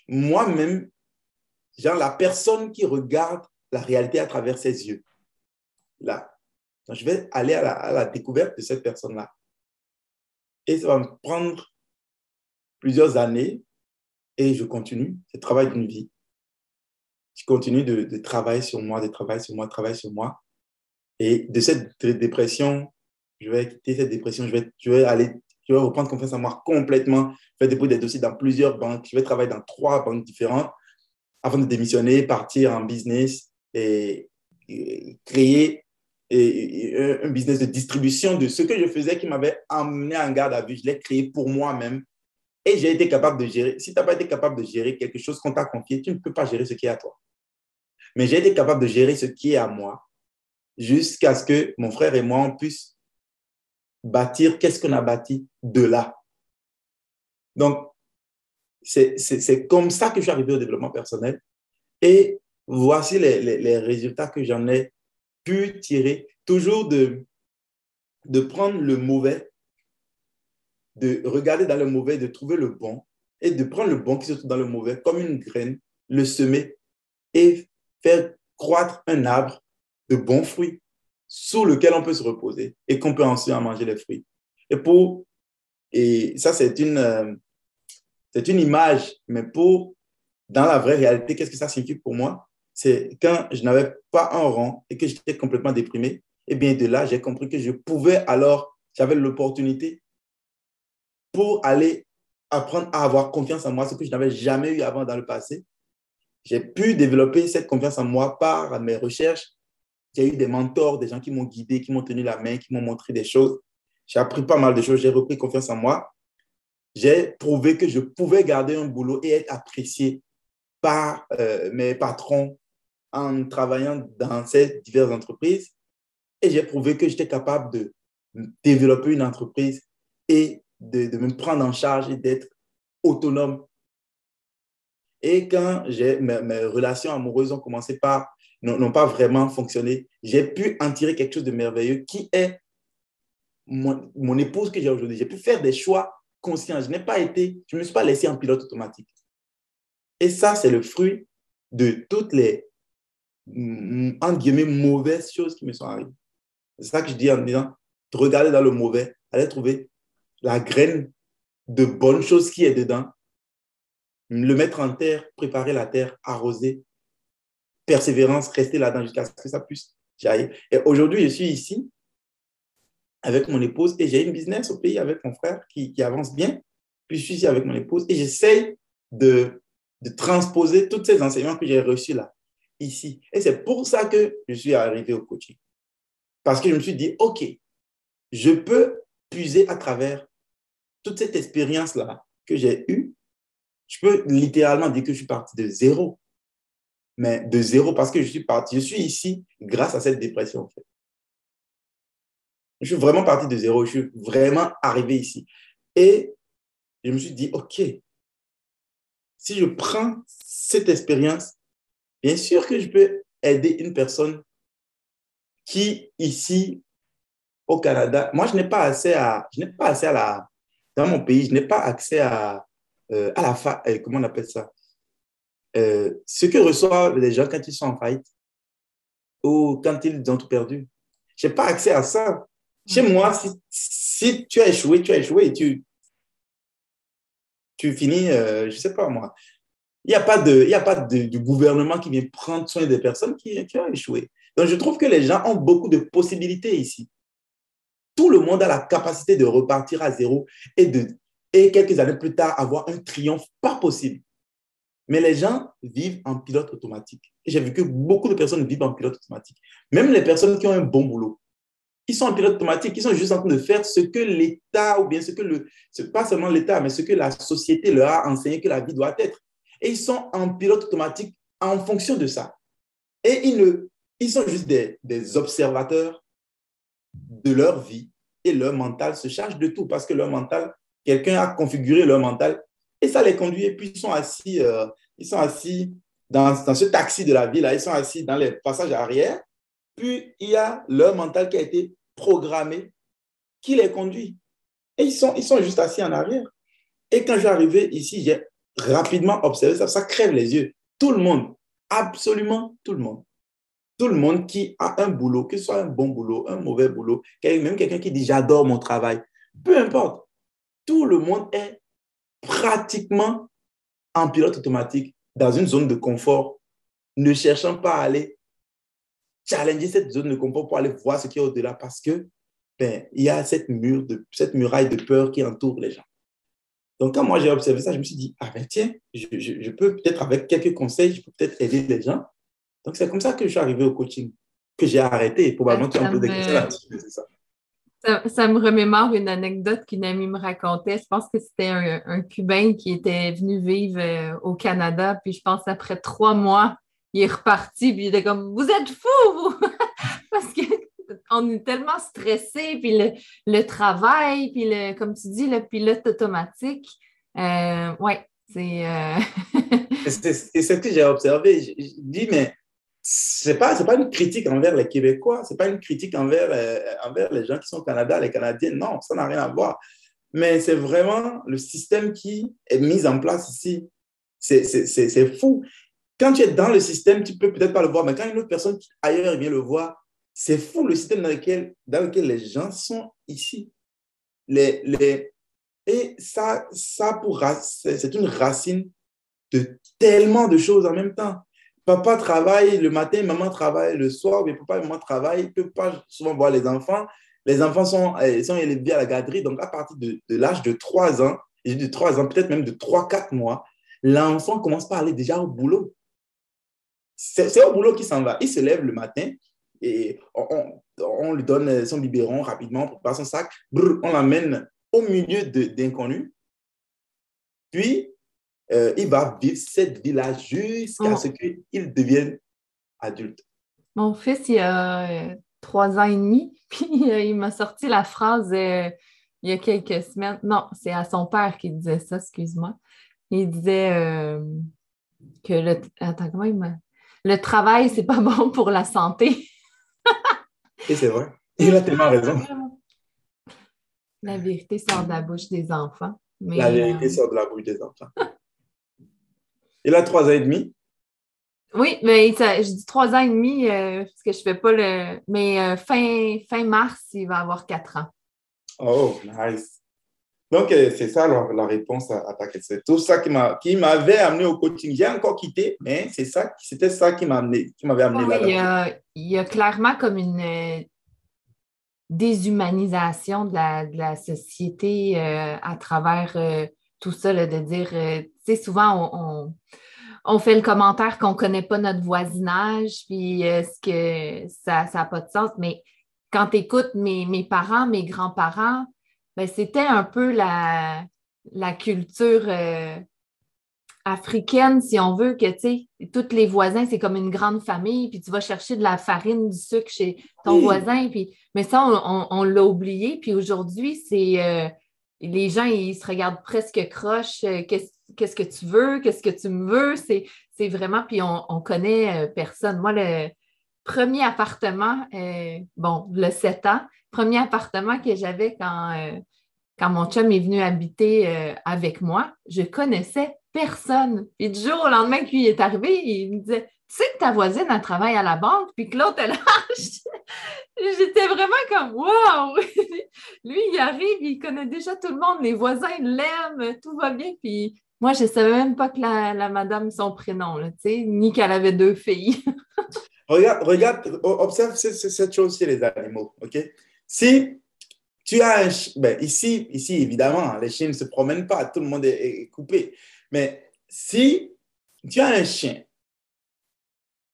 Speaker 2: moi-même, genre la personne qui regarde la réalité à travers ses yeux. Là. je vais aller à la, à la découverte de cette personne-là. Et ça va me prendre plusieurs années et je continue. C'est le travail d'une vie. Je continue de, travailler sur moi, de travailler sur moi, de travailler sur moi. Et de cette dépression, je vais quitter cette dépression, je vais, je vais aller, je vais reprendre confiance en moi complètement. Je vais déposer des dossiers dans plusieurs banques. Je vais travailler dans trois banques différentes avant de démissionner, partir en business et, créer un business de distribution de ce que je faisais qui m'avait amené en garde à vue. Je l'ai créé pour moi-même et j'ai été capable de gérer. Si tu n'as pas été capable de gérer quelque chose qu'on t'a confié, tu ne peux pas gérer ce qui est à toi. Mais j'ai été capable de gérer ce qui est à moi jusqu'à ce que mon frère et moi, on puisse bâtir qu'est-ce qu'on a bâti de là. Donc, c'est comme ça que je suis arrivé au développement personnel. Et voici les, les, les résultats que j'en ai pu tirer. Toujours de, de prendre le mauvais, de regarder dans le mauvais, de trouver le bon, et de prendre le bon qui se trouve dans le mauvais comme une graine, le semer et faire croître un arbre de bons fruits sous lequel on peut se reposer et qu'on peut ensuite en manger les fruits. Et pour, et ça c'est une, euh, c'est une image, mais pour, dans la vraie réalité, qu'est-ce que ça signifie pour moi? C'est quand je n'avais pas un rang et que j'étais complètement déprimé, et eh bien de là, j'ai compris que je pouvais alors, j'avais l'opportunité pour aller apprendre à avoir confiance en moi, ce que je n'avais jamais eu avant dans le passé. J'ai pu développer cette confiance en moi par mes recherches, j'ai eu des mentors, des gens qui m'ont guidé, qui m'ont tenu la main, qui m'ont montré des choses. J'ai appris pas mal de choses, j'ai repris confiance en moi. J'ai prouvé que je pouvais garder un boulot et être apprécié par euh, mes patrons en travaillant dans ces diverses entreprises. Et j'ai prouvé que j'étais capable de développer une entreprise et de, me prendre en charge et d'être autonome. Et quand mes, relations amoureuses ont commencé par n'ont pas vraiment fonctionné, j'ai pu en tirer quelque chose de merveilleux qui est mon, épouse que j'ai aujourd'hui. J'ai pu faire des choix conscients. Je n'ai pas été, je ne me suis pas laissé en pilote automatique. Et ça, c'est le fruit de toutes les, en guillemets, mauvaises choses qui me sont arrivées. C'est ça que je dis en disant, regarder dans le mauvais, aller trouver la graine de bonnes choses qui est dedans, le mettre en terre, préparer la terre, arroser, persévérance, rester là-dedans jusqu'à ce que ça puisse j'arrive. Et aujourd'hui, je suis ici avec mon épouse et j'ai une business au pays avec mon frère qui, avance bien. Puis je suis ici avec mon épouse et j'essaye de, de transposer tous ces enseignements que j'ai reçus là, ici. Et c'est pour ça que je suis arrivé au coaching. Parce que je me suis dit, OK, je peux puiser à travers toute cette expérience-là que j'ai eue. Je peux littéralement dire que je suis parti de zéro. Mais de zéro parce que je suis parti. Je suis ici grâce à cette dépression, en fait. Je suis vraiment parti de zéro. Je suis vraiment arrivé ici. Et je me suis dit, OK, si je prends cette expérience, bien sûr que je peux aider une personne qui, ici, au Canada, moi, je n'ai pas accès à, je n'ai pas accès à la, dans mon pays, je n'ai pas accès à, euh, à la, fa, euh, comment on appelle ça, euh, ce que reçoivent les gens quand ils sont en faillite ou quand ils ont tout perdu. Je n'ai pas accès à ça. Chez moi, si, si, tu as échoué, tu as échoué et tu, tu finis, je ne sais pas moi. Il n'y a pas, de, il a pas de, gouvernement qui vient prendre soin des personnes qui, qui ont échoué. Donc, je trouve que les gens ont beaucoup de possibilités ici. Tout le monde a la capacité de repartir à zéro et, de, et quelques années plus tard avoir un triomphe pas possible. Mais les gens vivent en pilote automatique. J'ai vu que beaucoup de personnes vivent en pilote automatique. Même les personnes qui ont un bon boulot, ils sont en pilote automatique, ils sont juste en train de faire ce que l'État, ou bien ce que le, pas seulement l'État, mais ce que la société leur a enseigné que la vie doit être. Et ils sont en pilote automatique en fonction de ça. Et ils ne ils sont juste des, des observateurs de leur vie et leur mental se charge de tout parce que leur mental, quelqu'un a configuré leur mental et ça les conduit. Et puis ils sont assis, euh, ils sont assis dans, ce taxi de la vie, là, ils sont assis dans les passages arrière. Puis il y a leur mental qui a été programmé, qui les conduit. Et ils sont, ils sont juste assis en arrière. Et quand je suis arrivé ici, j'ai rapidement observé ça. Ça crève les yeux. Tout le monde, absolument tout le monde tout le monde qui a un boulot, que ce soit un bon boulot, un mauvais boulot, même quelqu'un qui dit j'adore mon travail, peu importe, tout le monde est pratiquement en pilote automatique dans une zone de confort, ne cherchant pas à aller challenger cette zone de confort pour aller voir ce qui est au-delà parce que ben, il y a cette, mur de, cette muraille de peur qui entoure les gens. Donc, quand moi j'ai observé ça, je me suis dit, ah ben tiens, je, je peux peut-être avec quelques conseils, je peux peut-être aider les gens donc, c'est comme ça que je suis arrivé au coaching, que j'ai arrêté. Probablement, tu as un peu questions
Speaker 1: ça. Ça, me remémore une anecdote qu'une amie me racontait. Je pense que c'était un, Cubain qui était venu vivre euh, au Canada. Puis je pense après trois mois, il est reparti. Puis il était comme Vous êtes fous, vous! [laughs] Parce qu'on est tellement stressé. Puis le, travail, puis le, comme tu dis, le pilote automatique. Euh, ouais, c'est. Euh... [laughs]
Speaker 2: c'est ce que j'ai observé. Je, je dis, mais c'est pas c'est pas une critique envers les Québécois, c'est pas une critique envers euh, envers les gens qui sont au Canada, les Canadiens. Non, ça n'a rien à voir. Mais c'est vraiment le système qui est mis en place ici. C'est fou. Quand tu es dans le système, tu peux peut-être pas le voir, mais quand une autre personne ailleurs vient le voir, c'est fou le système dans lequel, dans lequel les gens sont ici. Les, les, et ça, ça c'est une racine de tellement de choses en même temps papa travaille le matin, maman travaille le soir, mais papa et maman travaillent, ne peuvent pas souvent voir les enfants. Les enfants sont, euh, sont élevés à la garderie, donc à partir de, l'âge de 3 ans, et de 3 ans, peut-être même de 3-4 mois, l'enfant commence par aller déjà au boulot. C'est au boulot qu'il s'en va. Il se lève le matin et on, on, lui donne son biberon rapidement, pour prépare son sac, on l'amène au milieu d'inconnus. Puis, euh, il va vivre cette vie-là jusqu'à ce qu'il devienne adulte.
Speaker 1: Mon fils, il a trois ans et demi. [laughs] Puis il m'a sorti la phrase il y a quelques semaines. Non, c'est à son père qui disait ça, excuse-moi. Il disait que le. Attends, comment il m'a. Le travail, c'est pas [laughs] bon pour la santé. [laughs]
Speaker 2: et c'est vrai. Il a tellement raison.
Speaker 1: La vérité sort de la bouche des enfants.
Speaker 2: la vérité sort de la bouche des enfants. Il a trois ans et demi?
Speaker 1: Oui, mais je dis trois ans et demi euh, parce que je ne fais pas le. Mais euh, fin, fin mars, il va avoir quatre ans.
Speaker 2: Oh, nice. Donc, euh, c'est ça la, réponse à, ta question. C'est tout ça qui m'avait amené au coaching. J'ai encore quitté, mais c'est ça, c'était ça qui m'avait amené, amené
Speaker 1: là-dedans. Il, y, a, clairement comme une déshumanisation de la, de la société à travers tout ça, de dire, tu sais, souvent, on on fait le commentaire qu'on ne connaît pas notre voisinage, puis est-ce que ça n'a pas de sens. Mais quand tu écoutes mes, mes, parents, mes grands-parents, ben, c'était un peu la, la culture euh, africaine, si on veut, que tu sais, tous les voisins, c'est comme une grande famille, puis tu vas chercher de la farine, du sucre chez ton voisin, puis mais ça, on, l'a oublié, puis aujourd'hui, c'est euh, les gens, ils se regardent presque croche. Euh, qu'est-ce que tu veux? Qu'est-ce que tu me veux? C'est vraiment, puis on, connaît euh, personne. Moi, le premier appartement, euh, bon, le 7 ans, premier appartement que j'avais quand, quand mon chum est venu habiter avec moi, je connaissais personne. Et du jour au lendemain qu'il est arrivé, il me disait Tu sais que ta voisine, elle travaille à la banque, puis que l'autre, elle [laughs] J'étais vraiment comme Wow! [laughs] Lui, il arrive, il connaît déjà tout le monde, les voisins l'aiment, tout va bien. Puis moi, je ne savais même pas que la, madame, son prénom, là, ni qu'elle avait deux filles. [laughs]
Speaker 2: regarde, regarde, observe cette chose chez les animaux, OK? Si tu as un ben, ici, ici, évidemment, les chiens ne se promènent pas, tout le monde est, coupé. Mais si tu as un chien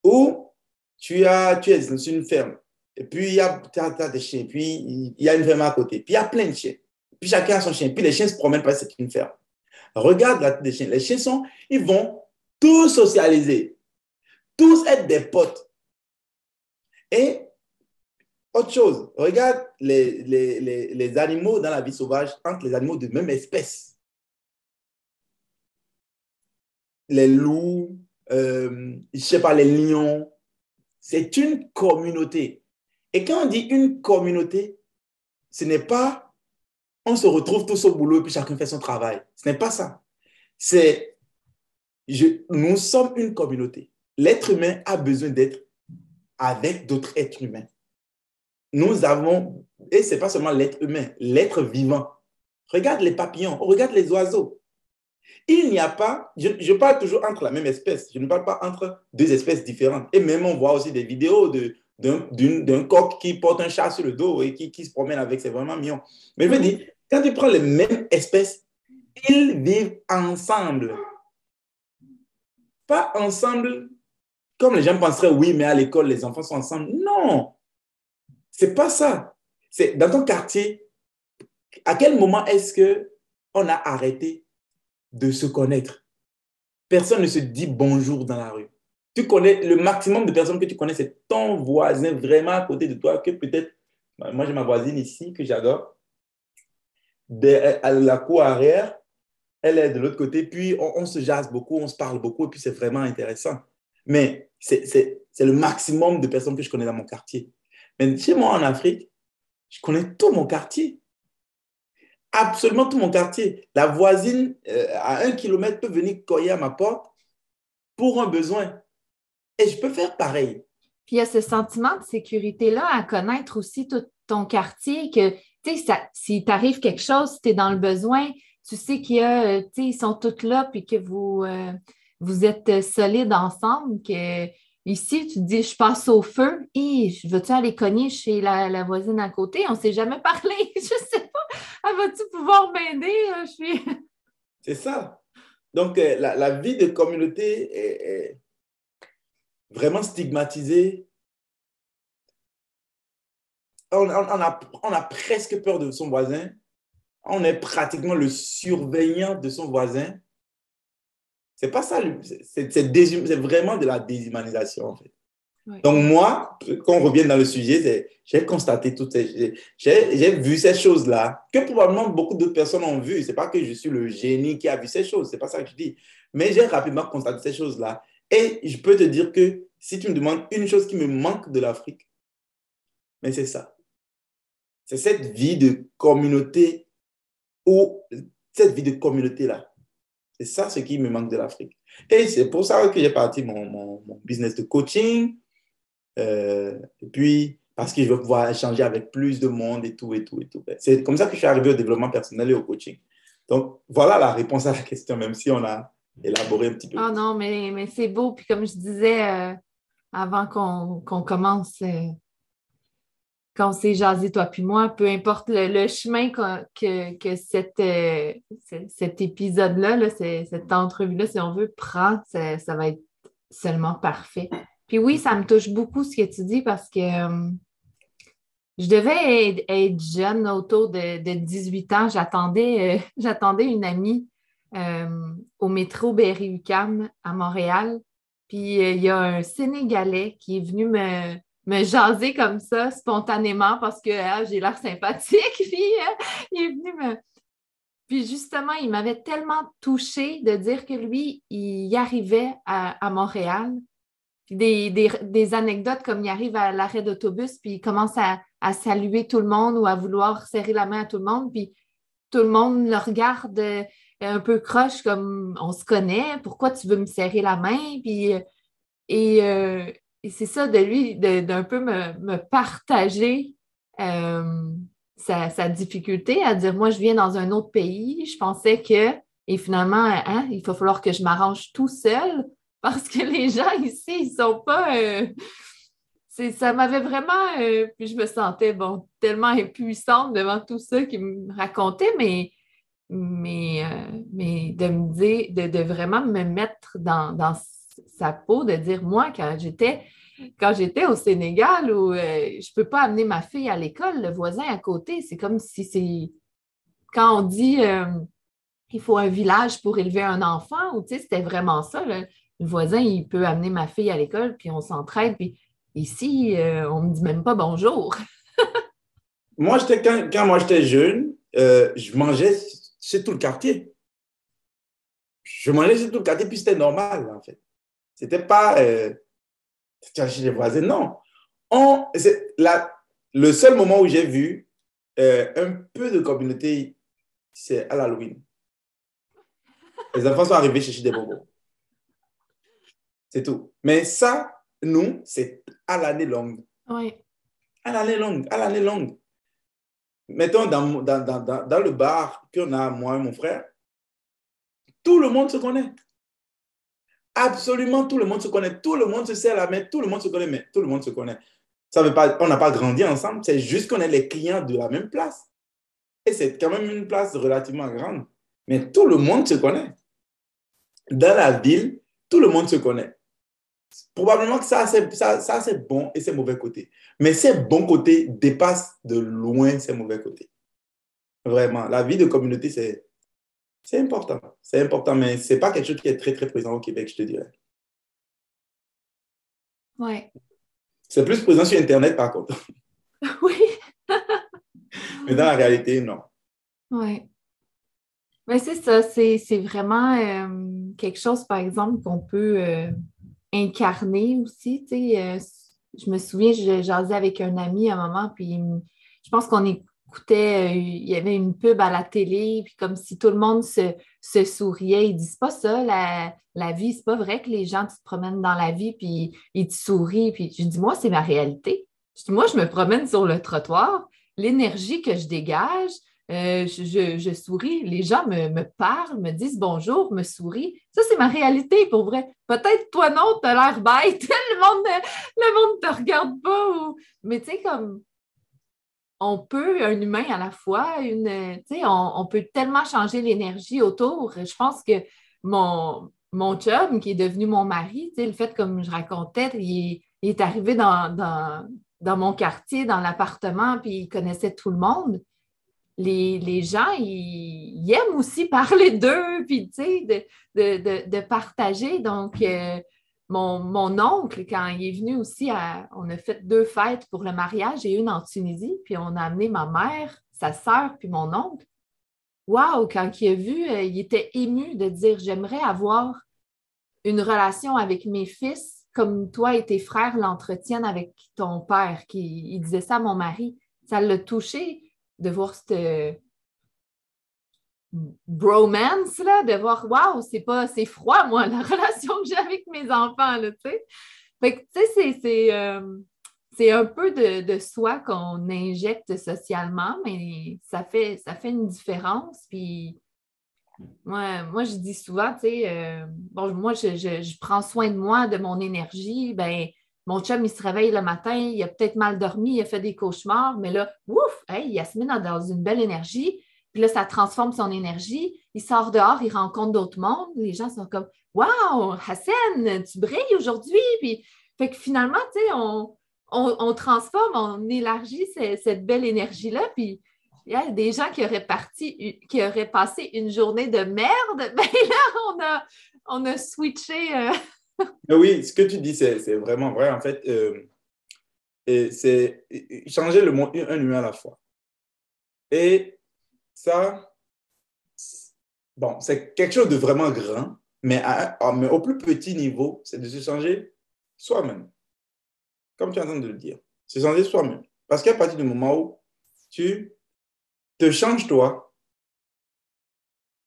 Speaker 2: ou tu, as, tu es dans une ferme et puis, il y a, des chiens. Puis, il y a une ferme à côté. Puis, il y a plein de chiens. Puis, chacun a son chien. Puis, les chiens se promènent parce que c'est une ferme. Regarde des chiens. Les chiens sont, ils vont tous socialiser. Tous être des potes. Et autre chose, regarde les, les, les, les animaux dans la vie sauvage entre les animaux de même espèce. Les loups, euh, je sais pas, les lions. C'est une communauté. Et quand on dit une communauté, ce n'est pas on se retrouve tous au boulot et puis chacun fait son travail. Ce n'est pas ça. C'est nous sommes une communauté. L'être humain a besoin d'être avec d'autres êtres humains. Nous avons, et ce n'est pas seulement l'être humain, l'être vivant. Regarde les papillons, regarde les oiseaux. Il n'y a pas, je, je, parle toujours entre la même espèce, je ne parle pas entre deux espèces différentes. Et même on voit aussi des vidéos de, d'un coq qui porte un chat sur le dos et qui, qui se promène avec, c'est vraiment mignon. Mais je veux dire, quand tu prends les mêmes espèces, ils vivent ensemble. Pas ensemble comme les gens penseraient, oui, mais à l'école, les enfants sont ensemble. Non, c'est pas ça. C'est dans ton quartier, à quel moment est-ce que on a arrêté de se connaître? Personne ne se dit bonjour dans la rue tu connais le maximum de personnes que tu connais, c'est ton voisin vraiment à côté de toi, que peut-être, moi j'ai ma voisine ici que j'adore, à la cour arrière, elle est de l'autre côté, puis on, se jase beaucoup, on se parle beaucoup, et puis c'est vraiment intéressant. Mais c'est le maximum de personnes que je connais dans mon quartier. Mais chez moi en Afrique, je connais tout mon quartier. Absolument tout mon quartier. La voisine euh, à un kilomètre peut venir coller à ma porte pour un besoin. Et je peux faire pareil.
Speaker 1: Puis il y a ce sentiment de sécurité-là à connaître aussi tout ton quartier, que tu sais, s'il t'arrive quelque chose, si tu es dans le besoin, tu sais qu'il y a, euh, sont tous là, puis que vous, euh, vous êtes solides ensemble, que ici, tu te dis, je passe au feu, et veux-tu aller cogner chez la, voisine à côté? On ne s'est jamais [laughs] parlé, je ne sais pas. Vas-tu pouvoir m'aider? Suis... [laughs]
Speaker 2: C'est ça. Donc, euh, la, vie de communauté est vraiment stigmatisé. On, a, on a presque peur de son voisin. On est pratiquement le surveillant de son voisin. C'est pas ça, c'est vraiment de la déshumanisation en fait. Donc, moi, quand on revient dans le sujet, j'ai constaté toutes ces... J'ai vu ces choses-là que probablement beaucoup d'autres personnes ont vues. Ce n'est pas que je suis le génie qui a vu ces choses. Ce n'est pas ça que je dis. Mais j'ai rapidement constaté ces choses-là. Et je peux te dire que si tu me demandes une chose qui me manque de l'Afrique, mais c'est ça. C'est cette vie de communauté ou cette vie de communauté-là. C'est ça ce qui me manque de l'Afrique. Et c'est pour ça que j'ai parti mon, mon, business de coaching. Euh, et puis, parce que je veux pouvoir échanger avec plus de monde et tout, et tout, et tout. C'est comme ça que je suis arrivé au développement personnel et au coaching. Donc, voilà la réponse à la question, même si on a élaboré un petit peu.
Speaker 1: Ah non, mais, mais c'est beau. Puis comme je disais euh, avant qu'on commence, euh, quand on s'est jasé, toi puis moi, peu importe le, chemin que, que cette, cet épisode-là, cette entrevue-là, si on veut, prend, ça, va être seulement parfait. Puis oui, ça me touche beaucoup ce que tu dis parce que euh, je devais être, jeune, autour de, 18 ans. J'attendais, euh, [laughs] j'attendais une amie euh, au métro Berry-UQAM à Montréal. Puis il y a un Sénégalais qui est venu me, me jaser comme ça spontanément parce que ah, j'ai l'air sympathique. [laughs] Puis il est venu me. Puis justement, il m'avait tellement touché de dire que lui, il arrivait à Montréal des, anecdotes comme il arrive à l'arrêt d'autobus, puis il commence à, saluer tout le monde ou à vouloir serrer la main à tout le monde, puis tout le monde le regarde euh, un peu croche comme on se connaît, pourquoi tu veux me serrer la main? Puis, euh, euh, et, c'est ça de lui, d'un peu me, partager sa, difficulté à dire moi, je viens dans un autre pays, je pensais que, et finalement, hein, il va falloir que je m'arrange tout seul parce que les gens ici, ils sont pas. Euh, ça m'avait vraiment. Euh, puis je me sentais bon, tellement impuissante devant tout ça qu'il me racontait, mais, mais, euh, mais de me dire, de, vraiment me mettre dans, sa peau, de dire moi, quand j'étais. Quand j'étais au Sénégal où je ne peux pas amener ma fille à l'école, le voisin à côté, c'est comme si c'est. Quand on dit il faut un village pour élever un enfant, ou tu sais, c'était vraiment ça. Le voisin, il peut amener ma fille à l'école, puis on s'entraide. Puis ici, euh, on me dit même pas bonjour. [laughs]
Speaker 2: moi, quand, quand moi j'étais jeune, euh, je mangeais chez tout le quartier. Je mangeais chez tout le quartier, puis c'était normal, en fait. C'était pas euh, chez les voisins, non. On, la, le seul moment où j'ai vu euh, un peu de communauté, c'est à l'Halloween. Les enfants sont arrivés chercher des bonbons. C'est tout. Mais ça, nous, c'est à l'année longue.
Speaker 1: Oui.
Speaker 2: À l'année longue, à l'année longue. Mettons, dans, dans, dans, dans le bar qu'on a, moi et mon frère, tout le monde se connaît. Absolument tout le monde se connaît. Tout le monde se sert la main, tout le monde se connaît, mais tout le monde se connaît. Ça veut pas, on n'a pas grandi ensemble, c'est juste qu'on est les clients de la même place. Et c'est quand même une place relativement grande. Mais tout le monde se connaît. Dans la ville, tout le monde se connaît. Probablement que ça, c'est ça, bon et c'est mauvais côtés. Mais ces bons côtés dépassent de loin ces mauvais côtés. Vraiment, la vie de communauté, c'est, c'est important. C'est important, mais ce n'est pas quelque chose qui est très, très présent au Québec, je te dirais.
Speaker 1: Ouais.
Speaker 2: C'est plus présent sur Internet, par contre. [laughs] [laughs]
Speaker 1: Oui.
Speaker 2: mais dans la réalité, non.
Speaker 1: Oui. Mais c'est ça, c'est, vraiment euh, quelque chose, par exemple, qu'on peut, euh, incarné aussi. Tu sais, euh, je me souviens, je jasais avec un ami à un moment, puis je pense qu'on écoutait, euh, il y avait une pub à la télé, puis comme si tout le monde se, souriait. Ils disent pas ça, la, vie, c'est pas vrai que les gens, tu te promènent dans la vie, puis ils te sourient. Puis je dis, moi, c'est ma réalité. Je dis, moi, je me promène sur le trottoir, l'énergie que je dégage, euh, je, souris, les gens me, parlent, me disent bonjour, me sourient. Ça, c'est ma réalité pour vrai. Peut-être toi non, tu as l'air bête, [laughs] le monde ne le te regarde pas. Mais tu sais, comme on peut, un humain à la fois, on, on peut tellement changer l'énergie autour. Je pense que mon, mon chum, qui est devenu mon mari, le fait, comme je racontais, il, est arrivé dans, dans, mon quartier, dans l'appartement, puis il connaissait tout le monde les, gens, ils, aiment aussi [laughs] parler d'eux, puis, tu sais, de, partager. Donc, euh, mon, oncle, quand il est venu aussi, on a fait deux fêtes pour le mariage et une en Tunisie, puis on a amené ma mère, sa sœur, puis mon oncle. Waouh, quand il a vu, euh, il était ému de dire J'aimerais avoir une relation avec mes fils comme toi et tes frères l'entretiennent avec ton père. Il disait ça à mon mari. Ça l'a touché de voir cette bromance, là, de voir, waouh, c'est pas, c'est froid, moi, la [laughs] relation que j'ai avec mes enfants, là, tu sais. Fait que, tu sais, c'est, euh, un peu de, soi qu'on injecte socialement, mais ça fait, ça fait une différence. Puis, moi, moi je dis souvent, tu sais, euh, bon, moi, je, prends soin de moi, de mon énergie, ben mon chum, il se réveille le matin, il a peut-être mal dormi, il a fait des cauchemars, mais là, ouf, hey, il a dans une belle énergie. Puis là, ça transforme son énergie. Il sort dehors, il rencontre d'autres mondes. Les gens sont comme Waouh, Hassan, tu brilles aujourd'hui. Puis, fait que finalement, tu sais, on, transforme, on élargit cette, belle énergie-là. Puis il y a des gens qui auraient, parti, qui auraient passé une journée de merde. [laughs] Ben là, on a, on a switché. Euh.
Speaker 2: oui, ce que tu dis, c'est vraiment vrai. En fait, euh, c'est changer le monde un humain à la fois. Et ça, bon, c'est quelque chose de vraiment grand, mais, mais au plus petit niveau, c'est de se changer soi-même. Comme tu es en train de le dire. Se changer soi-même. Parce qu'à partir du moment où tu te changes toi,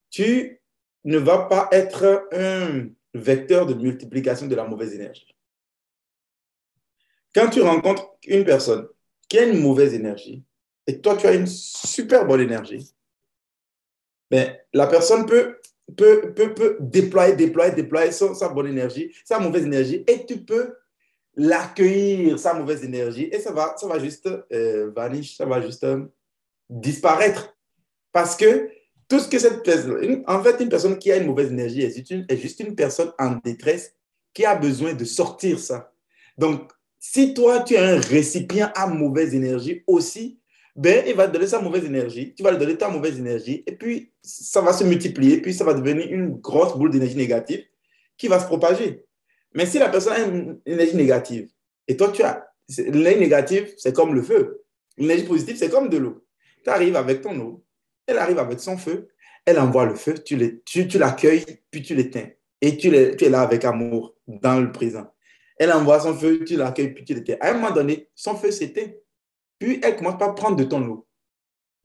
Speaker 2: tu ne vas pas être un vecteur de multiplication de la mauvaise énergie. Quand tu rencontres une personne qui a une mauvaise énergie et toi tu as une super bonne énergie, mais la personne peut, peut, peut, peut déployer, déployer, déployer sa bonne énergie, sa mauvaise énergie, et tu peux l'accueillir, sa mauvaise énergie, et ça va, ça va juste euh, vanish, ça va juste euh, disparaître. Parce que tout ce que cette personne, en fait, une personne qui a une mauvaise énergie est, est juste une personne en détresse qui a besoin de sortir ça. Donc, si toi, tu es un récipient à mauvaise énergie aussi, ben, il va te donner sa mauvaise énergie, tu vas lui donner ta mauvaise énergie, et puis ça va se multiplier, puis ça va devenir une grosse boule d'énergie négative qui va se propager. Mais si la personne a une énergie négative, et toi tu as, l'énergie négative, c'est comme le feu. L'énergie positive, c'est comme de l'eau. Tu arrives avec ton eau, elle arrive avec son feu, elle envoie le feu, tu l'accueilles, tu, puis tu l'éteins. Et tu, tu es là avec amour dans le présent. Elle envoie son feu, tu l'accueilles, puis tu l'éteins. À un moment donné, son feu s'éteint. Puis elle commence à prendre de ton eau.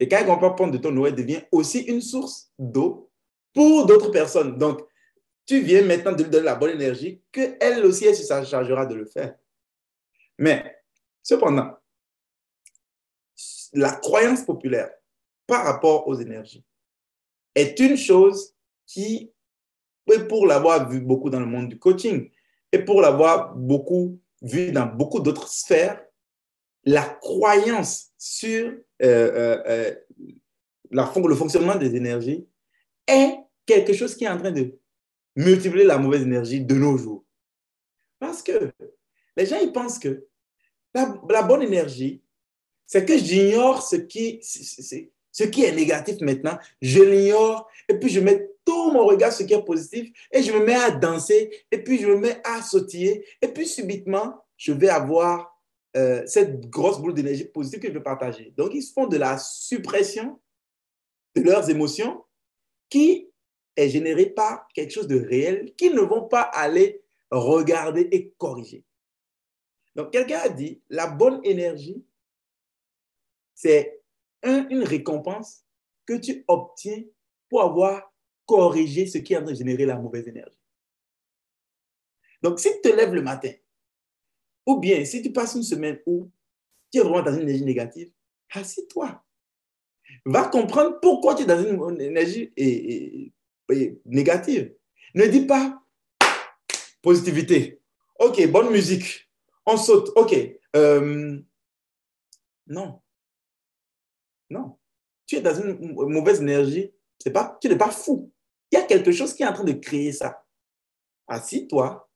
Speaker 2: Et quand elle commence à prendre de ton eau, elle devient aussi une source d'eau pour d'autres personnes. Donc, tu viens maintenant de lui donner la bonne énergie, qu'elle aussi, elle se chargera de le faire. Mais, cependant, la croyance populaire par rapport aux énergies est une chose qui, pour l'avoir vu beaucoup dans le monde du coaching et pour l'avoir beaucoup vu dans beaucoup d'autres sphères, la croyance sur euh, euh, euh, la, le fonctionnement des énergies est quelque chose qui est en train de multiplier la mauvaise énergie de nos jours. Parce que les gens, ils pensent que la, bonne énergie, c'est que j'ignore ce qui, ce qui est négatif maintenant, je l'ignore, et puis je mets tout mon regard sur ce qui est positif, et je me mets à danser, et puis je me mets à sautiller, et puis subitement, je vais avoir euh, cette grosse boule d'énergie positive que je veux partager. Donc, ils font de la suppression de leurs émotions qui est générée par quelque chose de réel qu'ils ne vont pas aller regarder et corriger. Donc, quelqu'un a dit, la bonne énergie, c'est une récompense que tu obtiens pour avoir corrigé ce qui est en train de générer la mauvaise énergie. Donc, si tu te lèves le matin ou bien, si tu passes une semaine où tu es vraiment dans une énergie négative, assis-toi. Va comprendre pourquoi tu es dans une énergie négative. Ne dis pas positivité. OK, bonne musique. On saute. OK. Euh, non. Non. Tu es dans une mauvaise énergie. Pas, tu n'es pas fou. Il y a quelque chose qui est en train de créer ça. Assis-toi.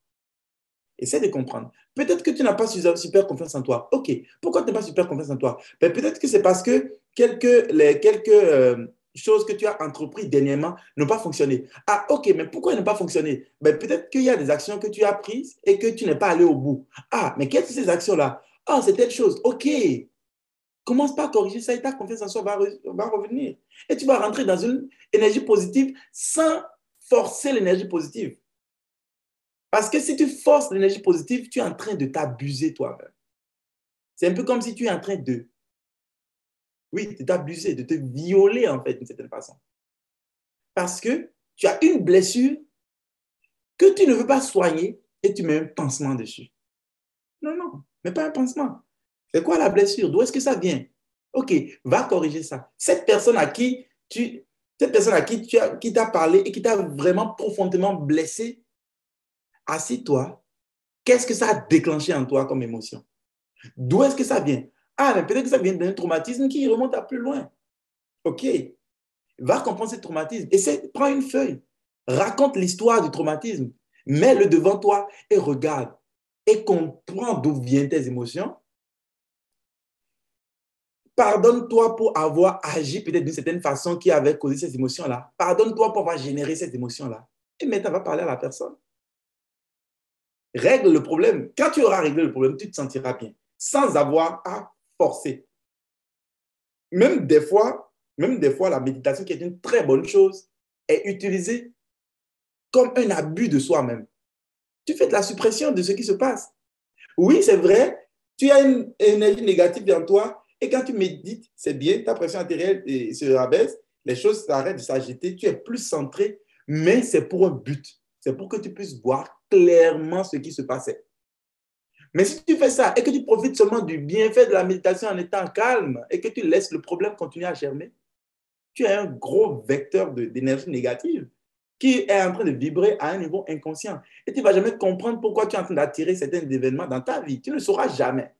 Speaker 2: Essaie de comprendre. Peut-être que tu n'as pas super confiance en toi. OK. Pourquoi tu n'as pas super confiance en toi? Ben, Peut-être que c'est parce que quelques, les, quelques, euh, choses que tu as entreprises dernièrement n'ont pas fonctionné. Ah, ok, mais pourquoi elles n'ont pas fonctionné? Ben, Peut-être qu'il y a des actions que tu as prises et que tu n'es pas allé au bout. Ah, mais quelles sont ces actions-là? Ah, c'est telle chose. Ok. Commence pas à corriger ça et ta confiance en soi va revenir. Et tu vas rentrer dans une énergie positive sans forcer l'énergie positive. Parce que si tu forces l'énergie positive, tu es en train de t'abuser toi-même. C'est un peu comme si tu es en train de oui, de t'abuser, de te violer en fait d'une certaine façon. Parce que tu as une blessure que tu ne veux pas soigner et tu mets un pansement dessus. Non, non, mais pas un pansement. C'est quoi la blessure? D'où est-ce que ça vient? Ok, va corriger ça. Cette personne à qui tu, cette personne à qui tu as, qui t'a parlé et qui t'a vraiment profondément blessé, assis-toi. Qu'est-ce que ça a déclenché en toi comme émotion? D'où est-ce que ça vient? Ah, mais peut-être que ça vient d'un traumatisme qui remonte à plus loin. OK. Va comprendre ce traumatisme. Essaie, prends une feuille. Raconte l'histoire du traumatisme. Mets-le devant toi et regarde. Et comprends d'où viennent tes émotions. Pardonne-toi pour avoir agi peut-être d'une certaine façon qui avait causé ces émotions-là. Pardonne-toi pour avoir généré cette émotion-là. Et maintenant, va parler à la personne. Règle le problème. Quand tu auras réglé le problème, tu te sentiras bien, sans avoir à forcer. Même des fois, même des fois, la méditation, qui est une très bonne chose, est utilisée comme un abus de soi-même. Tu fais de la suppression de ce qui se passe. Oui, c'est vrai, tu as une énergie négative en toi et quand tu médites, c'est bien, ta pression artérielle se rabaisse, les choses s'arrêtent de s'agiter, tu es plus centré, mais c'est pour un but. C'est pour que tu puisses voir clairement ce qui se passait. Mais si tu fais ça et que tu profites seulement du bienfait de la méditation en étant calme et que tu laisses le problème continuer à germer, tu as un gros vecteur d'énergie négative qui est en train de vibrer à un niveau inconscient. Et tu ne vas jamais comprendre pourquoi tu es en train d'attirer certains événements dans ta vie. Tu ne le sauras jamais.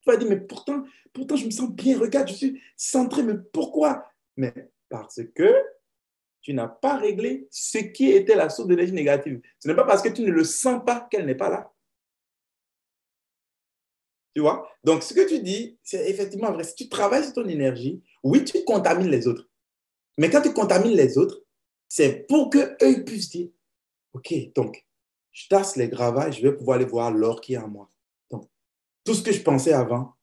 Speaker 2: Tu vas dire, mais pourtant, pourtant, je me sens bien. Regarde, je suis centré. Mais pourquoi? Mais parce que tu n'as pas réglé ce qui était la source d'énergie négative. Ce n'est pas parce que tu ne le sens pas qu'elle n'est pas là. Tu vois? Donc, ce que tu dis, c'est effectivement vrai. Si tu travailles sur ton énergie, oui, tu contamines les autres. Mais quand tu contamines les autres, c'est pour qu'eux ils puissent dire Ok, donc, je tasse les gravats et je vais pouvoir aller voir l'or qui est en moi. Donc, tout ce que je pensais avant,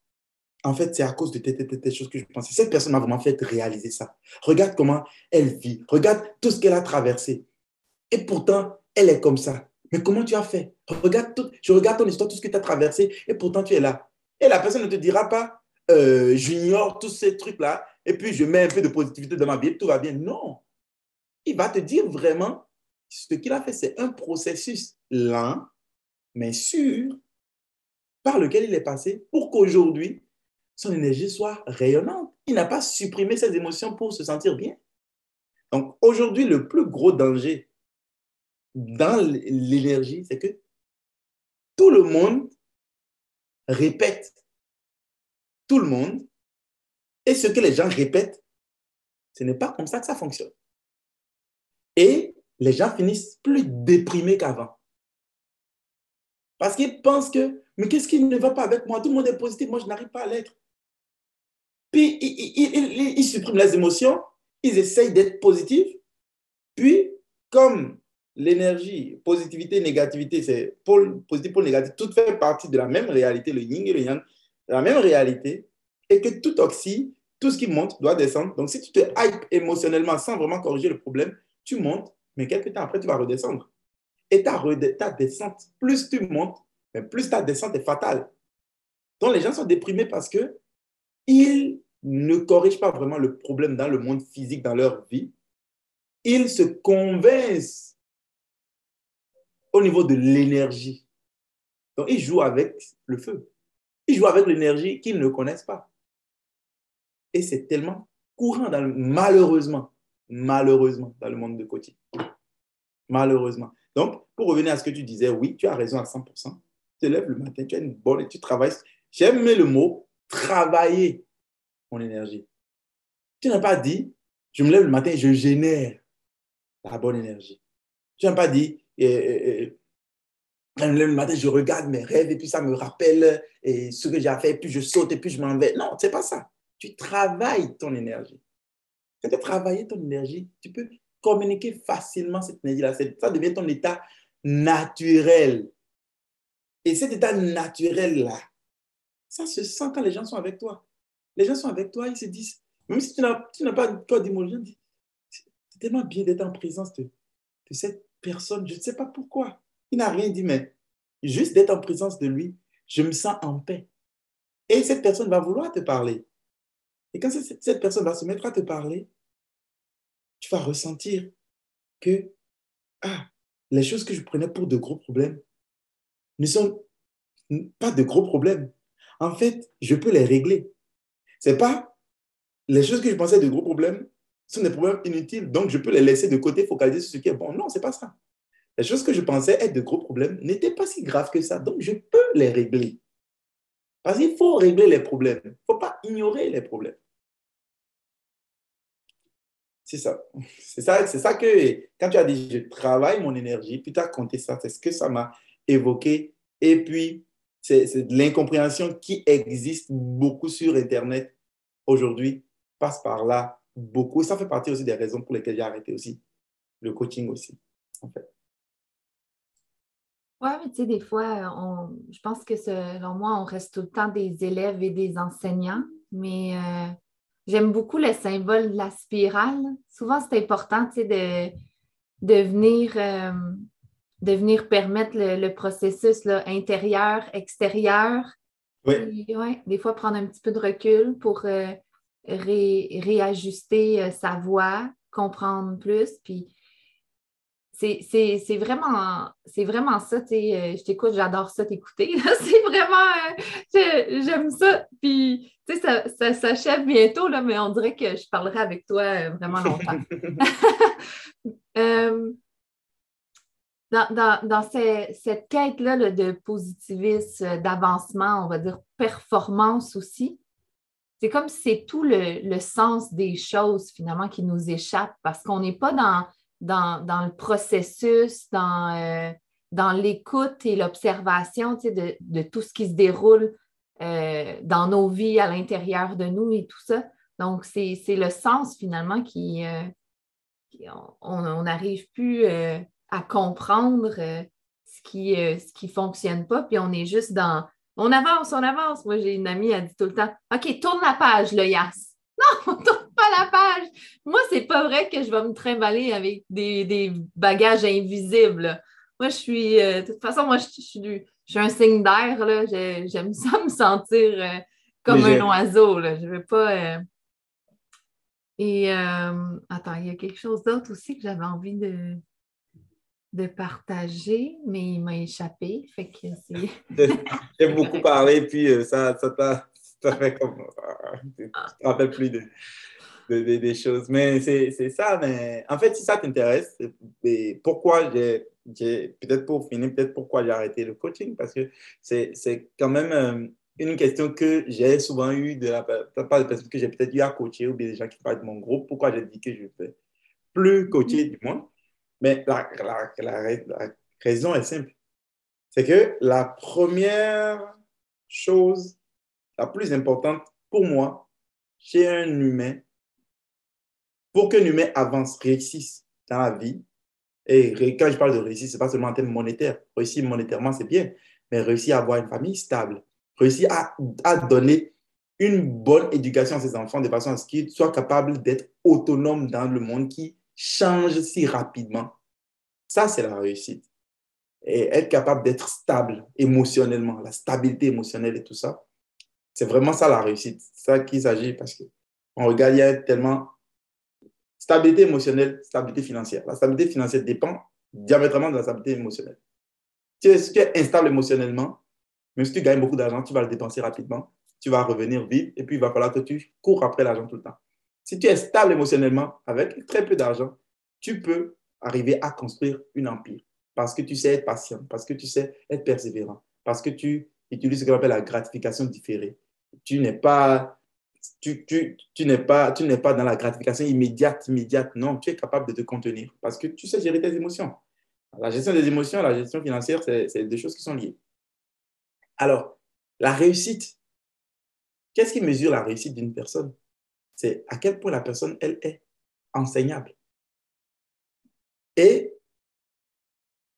Speaker 2: en fait, c'est à cause de telle, choses que je pensais. Cette personne m'a vraiment fait réaliser ça. Regarde comment elle vit. Regarde tout ce qu'elle a traversé. Et pourtant, elle est comme ça. Mais comment tu as fait? Regarde tout, Je regarde ton histoire, tout ce que tu as traversé, et pourtant tu es là. Et la personne ne te dira pas, euh, j'ignore tous ces trucs-là, et puis je mets un peu de positivité dans ma vie, tout va bien. Non. Il va te dire vraiment, ce qu'il a fait, c'est un processus lent, mais sûr, par lequel il est passé pour qu'aujourd'hui, son énergie soit rayonnante. Il n'a pas supprimé ses émotions pour se sentir bien. Donc aujourd'hui, le plus gros danger dans l'énergie, c'est que tout le monde répète. Tout le monde. Et ce que les gens répètent, ce n'est pas comme ça que ça fonctionne. Et les gens finissent plus déprimés qu'avant. Parce qu'ils pensent que, mais qu'est-ce qui ne va pas avec moi? Tout le monde est positif, moi je n'arrive pas à l'être. Puis ils, suppriment les émotions, ils essayent d'être positifs, puis comme l'énergie, positivité, négativité, c'est pôle positif, pôle négatif, tout fait partie de la même réalité, le yin et le yang, la même réalité, et que tout oxy, tout ce qui monte doit descendre. Donc, si tu te hype émotionnellement sans vraiment corriger le problème, tu montes, mais quelques temps après, tu vas redescendre. Et ta, ta descente, plus tu montes, plus ta descente est fatale. Donc, les gens sont déprimés parce que ils ne corrigent pas vraiment le problème dans le monde physique, dans leur vie. Ils se convainquent au niveau de l'énergie. Donc, ils jouent avec le feu. Ils jouent avec l'énergie qu'ils ne connaissent pas. Et c'est tellement courant, dans le, malheureusement, malheureusement, dans le monde de coaching. Malheureusement. Donc, pour revenir à ce que tu disais, oui, tu as raison à 100%. Tu te lèves le matin, tu as une bonne et tu travailles. J'aime le mot travailler énergie. Tu n'as pas dit, je me lève le matin je génère la bonne énergie. Tu n'as pas dit, et, le matin, je regarde mes rêves et puis ça me rappelle et ce que j'ai fait, puis je saute et puis je m'en vais. Non, c'est pas ça. Tu travailles ton énergie. Quand tu as travaillé ton énergie, tu peux communiquer facilement cette énergie-là. Ça devient ton état naturel. Et cet état naturel-là, ça se sent quand les gens sont avec toi. Les gens sont avec toi, ils se disent, même si tu n'as pas code d'émotion, c'est tellement bien d'être en présence de, de cette personne. Je ne sais pas pourquoi. Il n'a rien dit, mais juste d'être en présence de lui, je me sens en paix. Et cette personne va vouloir te parler. Et quand cette personne va se mettre à te parler, tu vas ressentir que ah, les choses que je prenais pour de gros problèmes ne sont pas de gros problèmes. En fait, je peux les régler. C'est pas les choses que je pensais de gros problèmes sont des problèmes inutiles, donc je peux les laisser de côté, focaliser sur ce qui est bon. Non, c'est pas ça. Les choses que je pensais être de gros problèmes n'étaient pas si graves que ça, donc je peux les régler. Parce qu'il faut régler les problèmes. Il ne faut pas ignorer les problèmes. C'est ça. C'est ça, c'est ça que quand tu as dit je travaille mon énergie, puis tu as compté ça, c'est ce que ça m'a évoqué. Et puis, c'est de l'incompréhension qui existe beaucoup sur Internet aujourd'hui, passe par là beaucoup. Ça fait partie aussi des raisons pour lesquelles j'ai arrêté aussi le coaching aussi, en fait.
Speaker 1: Oui, mais tu sais, des fois, on, je pense que selon moi, on reste tout le temps des élèves et des enseignants, mais euh, j'aime beaucoup le symbole de la spirale. Souvent, c'est important, tu sais, de, de, venir, euh, de venir permettre le, processus là, intérieur, extérieur.
Speaker 2: Oui.
Speaker 1: ouais, des fois, prendre un petit peu de recul pour euh, réajuster sa voix, comprendre plus, puis c'est vraiment, vraiment ça, tu sais, euh, je t'écoute, j'adore ça t'écouter. [laughs] c'est vraiment, euh, j'aime ça. Puis, tu sais, ça, ça s'achève bientôt, là, mais on dirait que je parlerai avec toi euh, vraiment longtemps. [laughs] [laughs] dans, cette quête-là de positivisme, d'avancement, on va dire performance aussi, c'est comme si c'est tout le, le, sens des choses finalement qui nous échappe parce qu'on n'est pas dans dans, le processus, dans, euh, dans l'écoute et l'observation de, de, tout ce qui se déroule euh, dans nos vies, à l'intérieur de nous et tout ça. Donc, c'est le sens finalement qui, euh, on n'arrive plus à comprendre ce qui ne qui fonctionne pas, puis on est juste dans on avance, on avance. Moi, j'ai une amie, elle dit tout le temps OK, tourne la page, le Yas. [laughs] Non, on tourne pas la page. Moi, c'est pas vrai que je vais me trimballer avec des, bagages invisibles. Moi, je suis. Euh, de toute façon, moi, je, suis, un signe d'air. J'aime ça me sentir euh, comme un oiseau. Là. Je veux pas. Euh, et attends, il y a quelque chose d'autre aussi que j'avais envie de, de partager, mais il m'a échappé. Fait que [laughs]
Speaker 2: J'ai [laughs] beaucoup parlé, puis ça, ça t'a ça fait comme. Tu te rappelles plus de, des choses. Mais c'est ça. Mais en fait, si ça t'intéresse, pourquoi j'ai. Peut-être pour finir, peut-être pourquoi j'ai arrêté le coaching, parce que c'est quand même euh, une question que j'ai souvent eu de la part de personnes que j'ai peut-être eu à coacher ou bien des gens qui parlent de mon groupe. Pourquoi j'ai dit que je ne vais plus coacher, du moins. Mais la, raison est simple. C'est que la première chose la plus importante pour moi, chez un humain, pour qu'un humain avance, réussisse dans la vie, et quand je parle de réussir, ce n'est pas seulement en termes monétaires. Réussir monétairement, c'est bien, mais réussir à avoir une famille stable, réussir à, à donner une bonne éducation à ses enfants de façon à ce qu'ils soient capables d'être autonomes dans le monde qui change si rapidement. Ça, c'est la réussite. Et être capable d'être stable émotionnellement, la stabilité émotionnelle et tout ça, c'est vraiment ça la réussite. C'est ça qu'il s'agit parce qu'on regarde, il y a tellement stabilité émotionnelle, stabilité financière. La stabilité financière dépend diamétralement de la stabilité émotionnelle. Si tu es instable émotionnellement, même si tu gagnes beaucoup d'argent, tu vas le dépenser rapidement, tu vas revenir vite et puis il va falloir que tu cours après l'argent tout le temps. Si tu es stable émotionnellement, avec très peu d'argent, tu peux arriver à construire un empire parce que tu sais être patient, parce que tu sais être persévérant, parce que tu utilises ce qu'on appelle la gratification différée tu n'es pas, tu n'es pas, tu n'es pas dans la gratification immédiate, immédiate. Non, tu es capable de te contenir parce que tu sais gérer tes émotions. La gestion des émotions, la gestion financière, c'est deux choses qui sont liées. Alors, la réussite, qu'est-ce qui mesure la réussite d'une personne? C'est à quel point la personne, elle est enseignable. Et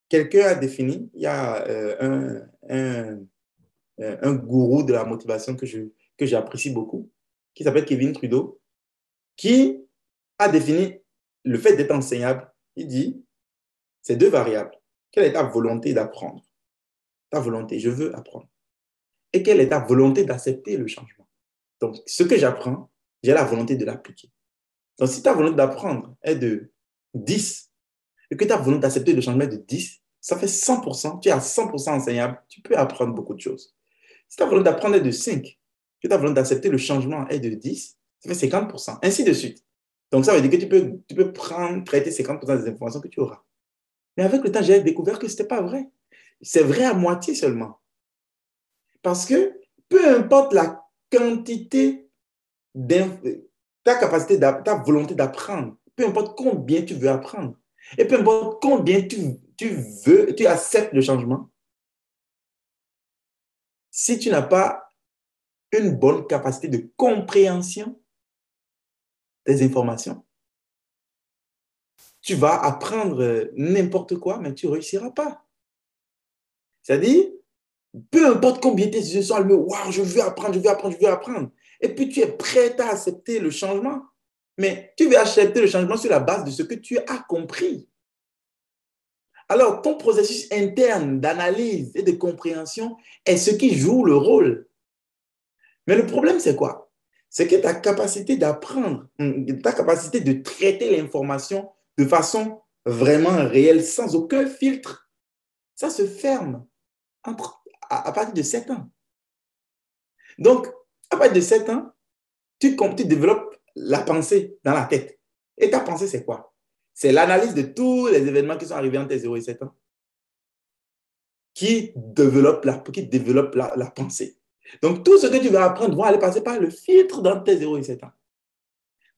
Speaker 2: quelqu'un a défini, il y a euh, un, un, gourou de la motivation que, je, que j'apprécie beaucoup, qui s'appelle Kevin Trudeau, qui a défini le fait d'être enseignable. Il dit, c'est deux variables. Quelle est ta volonté d'apprendre? Ta volonté, je veux apprendre. Et quelle est ta volonté d'accepter le changement? Donc, ce que j'apprends, j'ai la volonté de l'appliquer. Donc, si ta volonté d'apprendre est de 10 et que ta volonté d'accepter le changement est de 10, ça fait 100%, tu es à 100% enseignable, tu peux apprendre beaucoup de choses. Si ta volonté d'apprendre est de 5, que ta volonté d'accepter le changement est de 10, ça fait 50%, ainsi de suite. Donc, ça veut dire que tu peux, tu peux prendre, traiter 50% des informations que tu auras. Mais avec le temps, j'ai découvert que ce n'était pas vrai. C'est vrai à moitié seulement. Parce que peu importe la quantité, ta capacité, ta volonté d'apprendre, peu importe combien tu veux apprendre, et peu importe combien tu, tu veux, tu acceptes le changement, si tu n'as pas une bonne capacité de compréhension des informations, tu vas apprendre n'importe quoi, mais tu ne réussiras pas. C'est-à-dire, peu importe combien tes yeux sont allumés, waouh, je veux apprendre, je veux apprendre, je veux apprendre. Et puis tu es prêt à accepter le changement. Mais tu veux accepter le changement sur la base de ce que tu as compris. Alors, ton processus interne d'analyse et de compréhension est ce qui joue le rôle. Mais le problème, c'est quoi? C'est que ta capacité d'apprendre, ta capacité de traiter l'information de façon vraiment réelle, sans aucun filtre, ça se ferme à, partir de 7 ans. Donc, à partir de 7 ans, tu, développes la pensée dans la tête. Et ta pensée, c'est quoi? C'est l'analyse de tous les événements qui sont arrivés entre 0 et 7 ans qui développe la, qui développe la, la pensée. Donc, tout ce que tu vas apprendre va aller passer par le filtre dans tes 0 et 7 ans.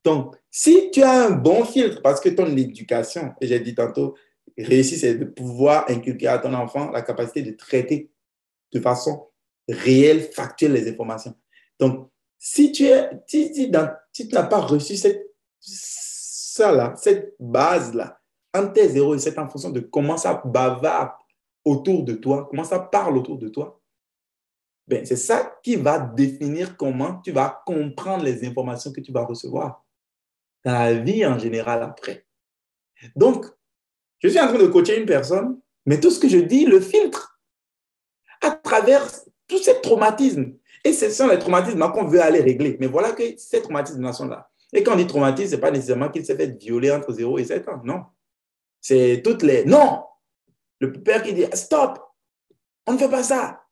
Speaker 2: Donc, si tu as un bon filtre, parce que ton éducation, et j'ai dit tantôt, réussit, c'est de pouvoir inculquer à ton enfant la capacité de traiter de façon réelle, factuelle les informations. Donc, si tu n'as pas reçu cette, ça là, cette base-là, en tes 0 et 7 en fonction de comment ça bavarde autour de toi, comment ça parle autour de toi, ben, c'est ça qui va définir comment tu vas comprendre les informations que tu vas recevoir dans la vie en général après. Donc, je suis en train de coacher une personne, mais tout ce que je dis le filtre à travers tous ces traumatismes. Et ce sont les traumatismes qu'on veut aller régler. Mais voilà que ces traumatismes sont là. Et quand on dit traumatisme, ce n'est pas nécessairement qu'il s'est fait violer entre 0 et 7 ans. Non. C'est toutes les. Non Le père qui dit Stop On ne fait pas ça.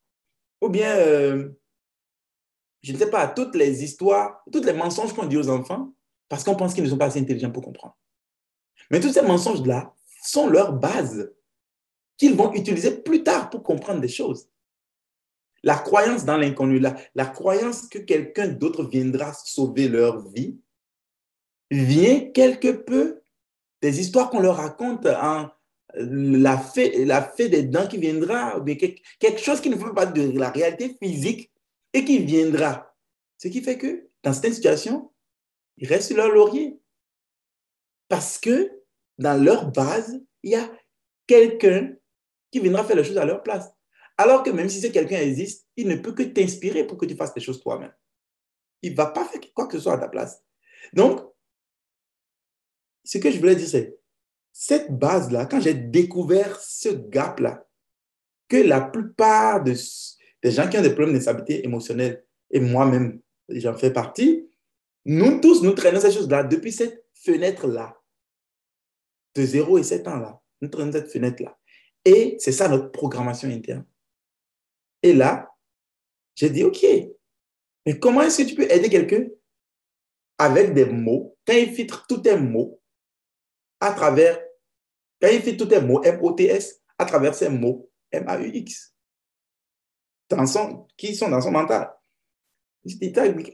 Speaker 2: Ou bien, euh, je ne sais pas, toutes les histoires, toutes les mensonges qu'on dit aux enfants parce qu'on pense qu'ils ne sont pas assez intelligents pour comprendre. Mais tous ces mensonges-là sont leur base qu'ils vont utiliser plus tard pour comprendre des choses. La croyance dans l'inconnu, la, croyance que quelqu'un d'autre viendra sauver leur vie, vient quelque peu des histoires qu'on leur raconte en la fée, la fée des dents qui viendra, ou quelque chose qui ne fait pas de la réalité physique et qui viendra. Ce qui fait que dans certaines situations, ils restent sur leur laurier. Parce que dans leur base, il y a quelqu'un qui viendra faire les choses à leur place. Alors que même si ce quelqu'un existe, il ne peut que t'inspirer pour que tu fasses les choses toi-même. Il ne va pas faire quoi que ce soit à ta place. Donc, ce que je voulais dire, c'est cette base-là, quand j'ai découvert ce gap-là, que la plupart des gens qui ont des problèmes d'instabilité émotionnelle, et moi-même, j'en fais partie, nous tous, nous traînons ces choses-là depuis cette fenêtre-là, de 0 et 7 ans-là. Nous traînons cette fenêtre-là. Et c'est ça notre programmation interne. Et là, j'ai dit, OK, mais comment est-ce que tu peux aider quelqu'un avec des mots, quand il filtre tous tes mots à travers, quand il filtre tous tes mots M-O-T-S à travers ces mots M-A-U-X, qui sont dans son mental.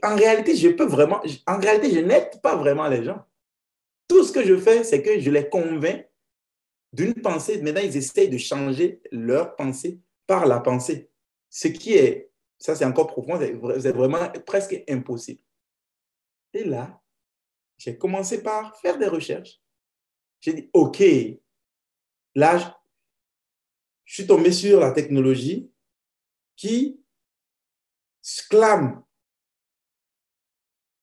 Speaker 2: En réalité, je peux vraiment, en réalité, je n'aide pas vraiment les gens. Tout ce que je fais, c'est que je les convainc d'une pensée. Maintenant, ils essayent de changer leur pensée par la pensée. Ce qui est, ça c'est encore profond, c'est vraiment presque impossible. Et là, j'ai commencé par faire des recherches. J'ai dit, OK, là, je suis tombé sur la technologie qui clame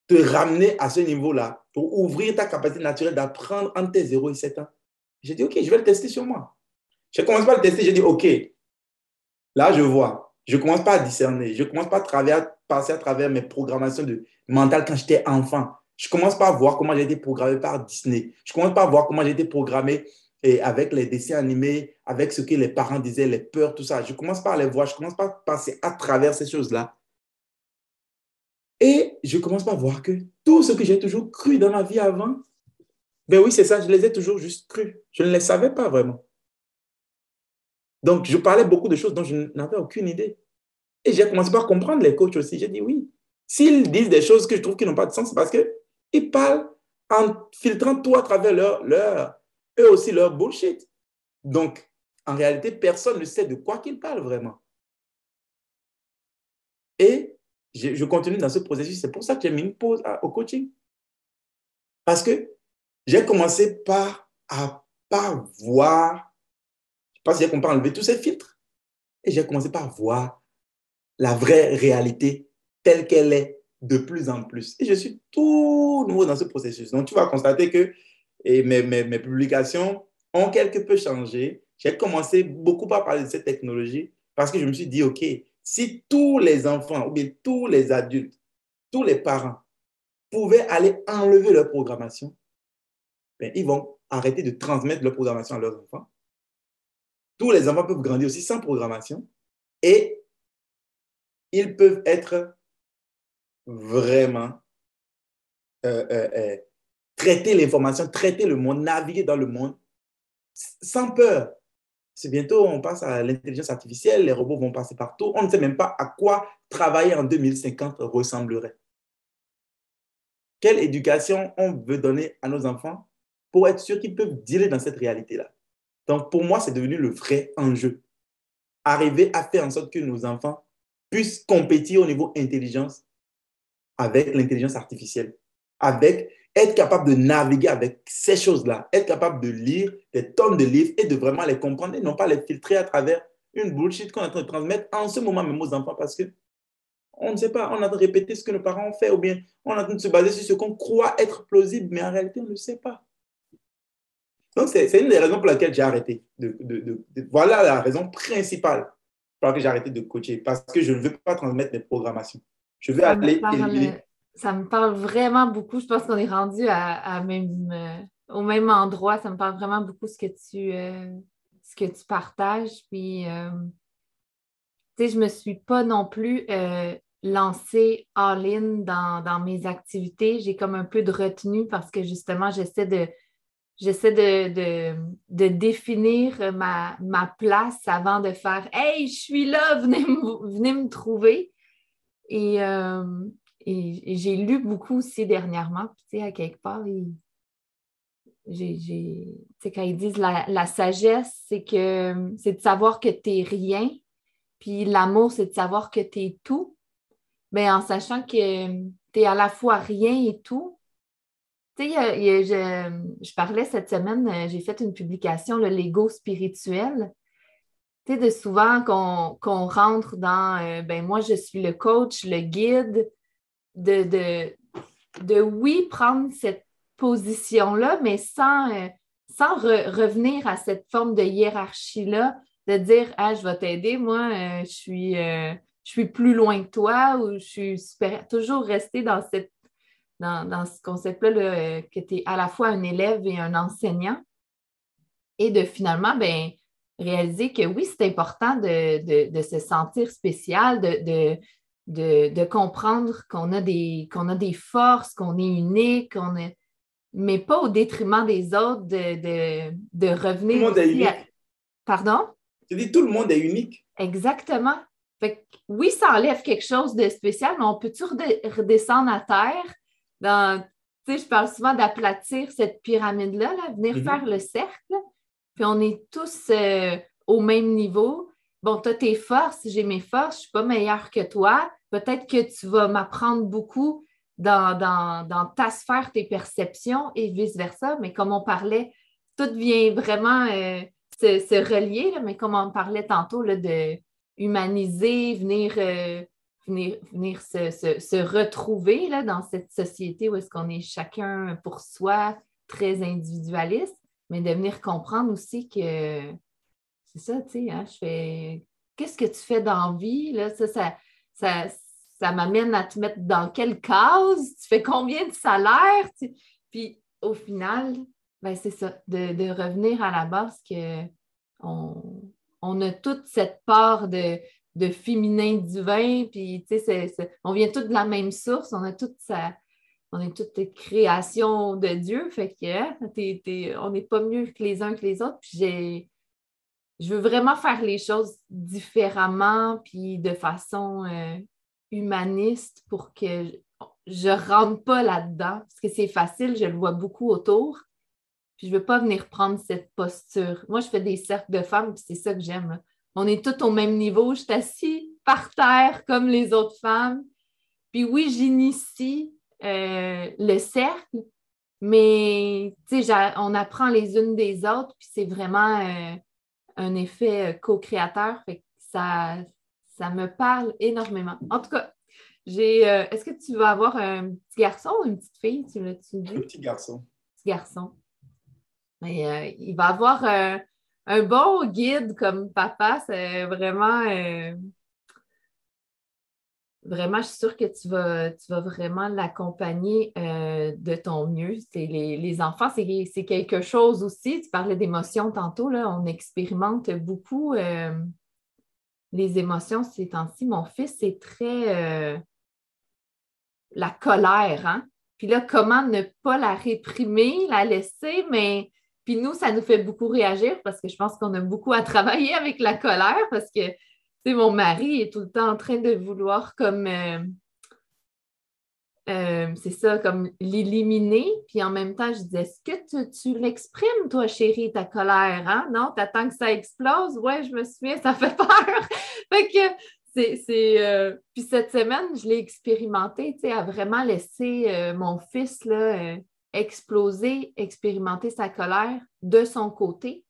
Speaker 2: te ramener à ce niveau-là pour ouvrir ta capacité naturelle d'apprendre entre tes 0 et 7 ans. J'ai dit, OK, je vais le tester sur moi. Je commence pas à le tester, j'ai dit, OK, là, je vois. Je commence pas à discerner. Je commence pas à passer à travers mes programmations de mentales quand j'étais enfant. Je commence pas à voir comment j'ai été programmé par Disney. Je commence pas à voir comment j'ai été programmé avec les dessins animés, avec ce que les parents disaient, les peurs, tout ça. Je commence par les voir, je commence par passer à travers ces choses-là. Et je commence par voir que tout ce que j'ai toujours cru dans ma vie avant, ben oui, c'est ça, je les ai toujours juste cru. Je ne les savais pas vraiment. Donc, je parlais beaucoup de choses dont je n'avais aucune idée. Et j'ai commencé par comprendre les coachs aussi. J'ai dit oui. S'ils disent des choses que je trouve qui n'ont pas de sens, c'est parce qu'ils parlent en filtrant tout à travers leur, leur, eux aussi leur bullshit. Donc, en réalité, personne ne sait de quoi qu'ils parlent vraiment. Et je, continue dans ce processus. C'est pour ça que j'ai mis une pause au coaching. Parce que j'ai commencé par à pas voir, pas si j'ai compris, enlever tous ces filtres. Et j'ai commencé par voir la vraie réalité telle qu'elle est de plus en plus. Et je suis tout nouveau dans ce processus. Donc, tu vas constater que mes, mes, publications ont quelque peu changé. J'ai commencé beaucoup par parler de cette technologie parce que je me suis dit, OK, si tous les enfants ou bien tous les adultes, tous les parents pouvaient aller enlever leur programmation, ben, ils vont arrêter de transmettre leur programmation à leurs enfants. Tous les enfants peuvent grandir aussi sans programmation et ils peuvent être vraiment euh, euh, euh, traiter l'information, traiter le monde, naviguer dans le monde sans peur. C'est bientôt, on passe à l'intelligence artificielle, les robots vont passer partout. On ne sait même pas à quoi travailler en 2050 ressemblerait. Quelle éducation on veut donner à nos enfants pour être sûr qu'ils peuvent dealer dans cette réalité-là? Donc, pour moi, c'est devenu le vrai enjeu. Arriver à faire en sorte que nos enfants puissent compétir au niveau intelligence avec l'intelligence artificielle, avec être capable de naviguer avec ces choses-là, être capable de lire des tonnes de livres et de vraiment les comprendre et non pas les filtrer à travers une bullshit qu'on est en train de transmettre en ce moment même aux enfants parce que on ne sait pas, on a de répéter ce que nos parents ont fait ou bien on est en train de se baser sur ce qu'on croit être plausible, mais en réalité, on ne sait pas. Donc, c'est une des raisons pour lesquelles j'ai arrêté. De, de, voilà la raison principale pour laquelle j'ai arrêté de coacher, parce que je ne veux pas transmettre mes programmations. Je veux aller éliminer
Speaker 1: ça me parle vraiment beaucoup. Je pense qu'on est rendu à, même, euh, au même endroit. Ça me parle vraiment beaucoup ce que tu, euh, ce que tu partages. Puis, euh, tu sais, je ne me suis pas non plus lancée all-in dans, mes activités. J'ai comme un peu de retenue parce que justement, j'essaie de. J'essaie de, de, définir ma, ma, place avant de faire Hey, je suis là, venez me, venez me trouver. Et, et, j'ai lu beaucoup aussi dernièrement, tu sais, à quelque part, j'ai, quand ils disent la, sagesse, c'est que c'est de savoir que tu n'es rien, puis l'amour, c'est de savoir que tu es tout, mais en sachant que tu es à la fois rien et tout. Tu sais, je, parlais cette semaine, j'ai fait une publication, le Lego spirituel. Tu sais, de souvent qu'on, rentre dans, euh, ben moi, je suis le coach, le guide, de, de, oui, prendre cette position-là, mais sans, euh, sans revenir à cette forme de hiérarchie-là, de dire Ah, je vais t'aider, moi, euh, je, suis, euh, je suis plus loin que toi ou je suis super. Toujours rester dans, cette, dans, ce concept-là que tu es à la fois un élève et un enseignant. Et de finalement, ben, réaliser que oui, c'est important de, se sentir spécial, de, de, comprendre qu'on a, des, qu'on a des forces, qu'on est unique, qu'on est... mais pas au détriment des autres, de, de, revenir.
Speaker 2: Tout le monde est unique.
Speaker 1: Pardon?
Speaker 2: Tu dis tout le monde est unique.
Speaker 1: Exactement. Fait oui, ça enlève quelque chose de spécial, mais on peut-tu redescendre à terre dans. Tu sais, je parle souvent d'aplatir cette pyramide-là, là, venir mm-hmm. faire le cercle, puis on est tous euh, au même niveau bon, tu as tes forces, j'ai mes forces, je ne suis pas meilleure que toi. Peut-être que tu vas m'apprendre beaucoup dans, dans, dans ta sphère, tes perceptions et vice-versa. Mais comme on parlait, tout vient vraiment euh, se, relier, mais comme on parlait tantôt, là, de humaniser, venir, euh, venir, se, se, retrouver là, dans cette société où est-ce qu'on est chacun pour soi, très individualiste, mais de venir comprendre aussi que c'est ça, tu sais, hein, je fais qu'est-ce que tu fais dans vie? Là, ça, ça, ça, ça m'amène à te mettre dans quelle case? Tu fais combien de salaire? Puis au final, ben, c'est ça, de, revenir à la base que on, a toute cette part de, de féminin divin, puis on vient tous de la même source, on a on est toutes créations de Dieu, fait que hein, on n'est pas mieux que les uns que les autres. Puis je veux vraiment faire les choses différemment, puis de façon euh, humaniste pour que je ne rentre pas là-dedans, parce que c'est facile, je le vois beaucoup autour. Puis je ne veux pas venir prendre cette posture. Moi, je fais des cercles de femmes, puis c'est ça que j'aime. On est tous au même niveau. Je suis assis par terre comme les autres femmes. Puis oui, j'initie euh, le cercle, mais on apprend les unes des autres, puis c'est vraiment euh, un effet euh, co-créateur. ça, ça me parle énormément. En tout cas, j'ai. Est-ce que tu vas avoir un petit garçon ou une petite fille? Tu
Speaker 2: Un petit garçon.
Speaker 1: Petit garçon. Mais, il va avoir un bon guide comme papa. C'est vraiment vraiment, je suis sûre que tu vas, vraiment l'accompagner euh, de ton mieux. Les, les, enfants, c'est quelque chose aussi. Tu parlais d'émotions tantôt, là, on expérimente beaucoup euh, les émotions ces temps-ci. Mon fils, c'est très euh, la colère. Hein? Puis là, comment ne pas la réprimer, la laisser, mais puis nous, ça nous fait beaucoup réagir parce que je pense qu'on a beaucoup à travailler avec la colère parce que mon mari est tout le temps en train de vouloir comme euh, euh, c'est ça, comme l'éliminer. Puis en même temps, je disais, est-ce que tu, l'exprimes, toi, chérie, ta colère? Hein? Non, t'attends que ça explose? Ouais, je me souviens, ça fait [laughs] peur. fait que c'est. Euh, puis cette semaine, je l'ai expérimenté, tu sais, à vraiment laisser mon fils là, exploser, expérimenter sa colère de son côté.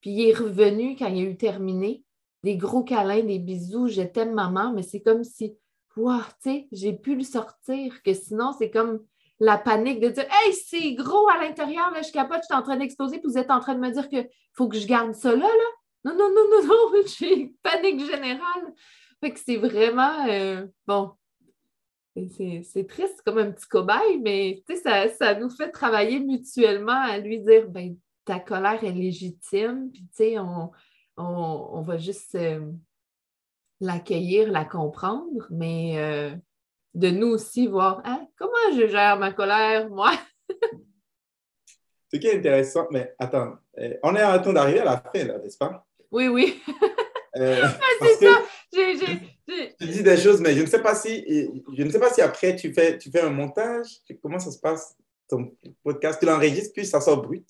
Speaker 1: Puis il est revenu quand il a eu terminé des gros câlins, des bisous, je t'aime maman, mais c'est comme si, wow, tu sais, j'ai pu le sortir, que sinon, c'est comme la panique de dire Hey, c'est gros à l'intérieur, là, je capote, je suis en train d'exploser, puis vous êtes en train de me dire qu'il faut que je garde ça là, là. Non, non, non, non, non, [laughs] j'ai panique générale. Fait que c'est vraiment euh, bon. C'est triste comme un petit cobaye, mais ça, ça nous fait travailler mutuellement à lui dire ben, ta colère est légitime, puis tu sais, on, on, va juste euh, l'accueillir, la comprendre, mais euh, de nous aussi voir hein, comment je gère ma colère, moi. [laughs]
Speaker 2: Ce qui est intéressant, mais attends, euh, on est en train d'arriver à la fin, là, n'est-ce pas?
Speaker 1: Oui, oui. [laughs] c'est ça.
Speaker 2: Tu dis des choses, mais je ne sais pas si, je ne sais pas si après tu fais, tu fais un montage. Comment ça se passe, ton podcast? Tu l'enregistres, puis ça sort brut?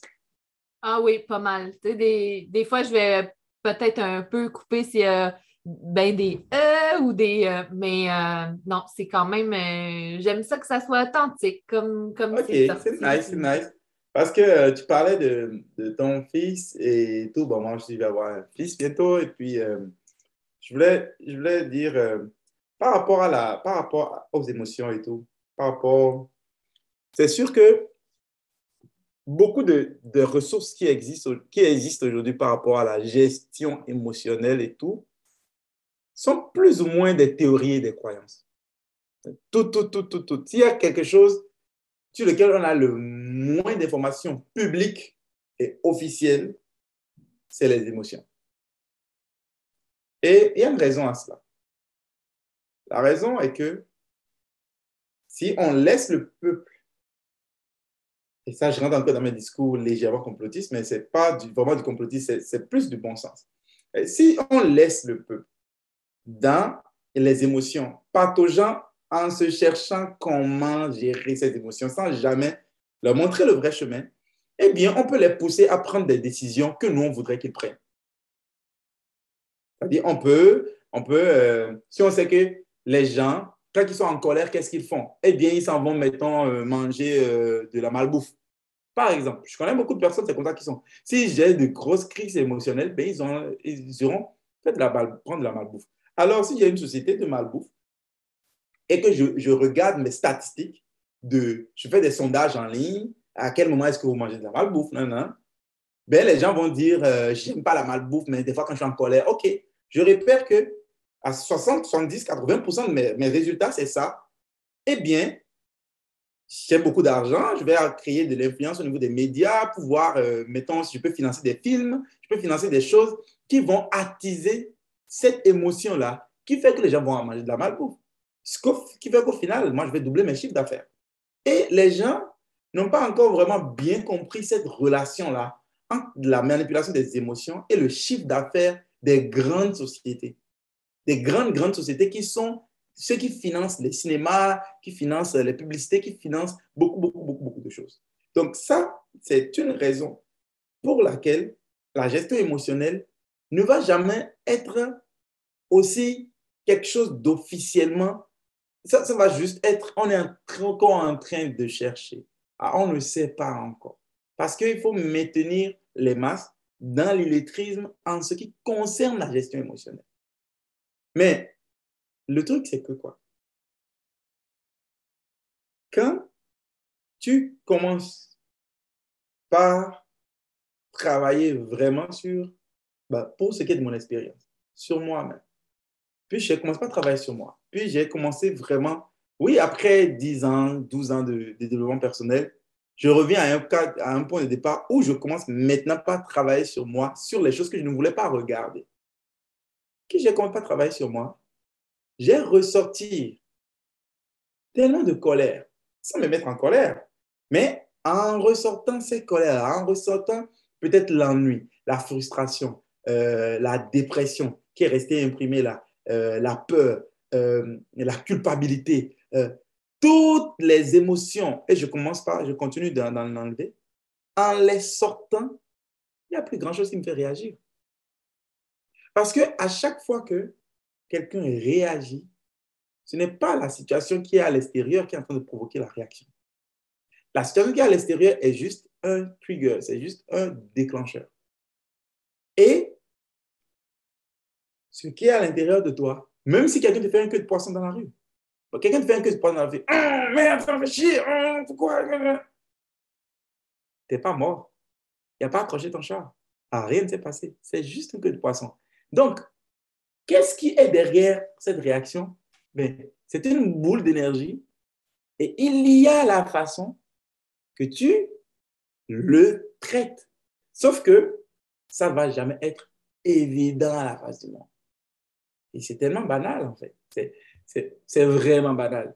Speaker 1: Ah oui, pas mal. des, des fois, je vais peut-être un peu couper s'il y a ben des E ou des. Euh, mais euh, non, c'est quand même. Euh, j'aime ça que ça soit authentique, comme comme
Speaker 2: Ok, c'est nice, c'est nice. Parce que tu parlais de, de, ton fils et tout. Bon, moi, je vais avoir un fils bientôt. Et puis, je, voulais, dire, par, rapport à la, par rapport aux émotions et tout, par rapport. C'est sûr que beaucoup de, ressources qui existent, qui existent aujourd'hui par rapport à la gestion émotionnelle et tout, sont plus ou moins des théories et des croyances. Tout, tout, tout, tout, tout. S'il y a quelque chose sur lequel on a le moins d'informations publiques et officielles, c'est les émotions. Et il y a une raison à cela. La raison est que si on laisse le peuple et ça, je rentre peu dans mes discours légèrement complotistes, mais ce n'est pas vraiment du complotisme, c'est plus du bon sens. si on laisse le peuple dans les émotions pathogènes en se cherchant comment gérer ces émotions sans jamais leur montrer le vrai chemin, eh bien, on peut les pousser à prendre des décisions que nous, on voudrait qu'ils prennent. C'est-à-dire, on peut, on peut euh, si on sait que les gens quand ils sont en colère, qu'est-ce qu'ils font? Eh bien, ils s'en vont, mettons, euh, manger euh, de la malbouffe. Par exemple, je connais beaucoup de personnes, c'est comme ça qu'ils sont. Si j'ai de grosses crises émotionnelles, ben, ils, ont, ils iront de la prendre de la malbouffe. Alors, y a une société de malbouffe et que je, je, regarde mes statistiques, de, je fais des sondages en ligne, à quel moment est-ce que vous mangez de la malbouffe, non, non, ben, les gens vont dire, euh, j'aime pas la malbouffe, mais des fois quand je suis en colère, OK, je repère que à 60, 70, 80% de mes, mes résultats, c'est ça. Eh bien, j'ai beaucoup d'argent, je vais créer de l'influence au niveau des médias, pouvoir, euh, mettons, si je peux financer des films, je peux financer des choses qui vont attiser cette émotion-là, qui fait que les gens vont manger de la malbouffe. Ce qui fait qu'au final, moi, je vais doubler mes chiffres d'affaires. Et les gens n'ont pas encore vraiment bien compris cette relation-là entre la manipulation des émotions et le chiffre d'affaires des grandes sociétés. Des grandes, grandes sociétés qui sont ceux qui financent les cinémas, qui financent les publicités, qui financent beaucoup, beaucoup, beaucoup, beaucoup de choses. Donc ça, c'est une raison pour laquelle la gestion émotionnelle ne va jamais être aussi quelque chose d'officiellement. Ça, ça va juste être, on est encore en train de chercher. Ah, on ne sait pas encore. Parce qu'il faut maintenir les masses dans l'illettrisme en ce qui concerne la gestion émotionnelle. Mais le truc, c'est que quoi? Quand tu commences par travailler vraiment sur, bah, pour ce qui est de mon expérience, sur moi-même, puis je commence pas à travailler sur moi, puis j'ai commencé vraiment, oui, après 10 ans, 12 ans de, développement personnel, je reviens à un, point de départ où je commence maintenant pas à travailler sur moi, sur les choses que je ne voulais pas regarder. Qui j'ai commencé à travailler sur moi, j'ai ressorti tellement de colère, sans me mettre en colère, mais en ressortant ces colères, en ressortant peut-être l'ennui, la frustration, euh, la dépression qui est restée imprimée là, euh, la peur, euh, la culpabilité, toutes les émotions, et je commence par, je continue d'en enlever, en les sortant, il n'y a plus grand-chose qui me fait réagir. Parce que à chaque fois que quelqu'un réagit, ce n'est pas la situation qui est à l'extérieur qui est en train de provoquer la réaction. La situation qui est à l'extérieur est juste un trigger, c'est juste un déclencheur. Et ce qui est à l'intérieur de toi, même si quelqu'un te fait un queue de poisson dans la rue, quelqu'un te fait un queue de poisson dans la rue, ah, merde, ça fait chier, ah, pourquoi? Tu n'es pas mort. Il n'y a pas accroché ton chat. Ah, rien ne s'est passé. C'est juste un queue de poisson. Donc, Qu'est-ce qui est derrière cette réaction? Ben, C'est une boule d'énergie et il y a la façon que tu le traites. Sauf que ça ne va jamais être évident à la face du monde. Et c'est tellement banal, en fait. C'est vraiment banal.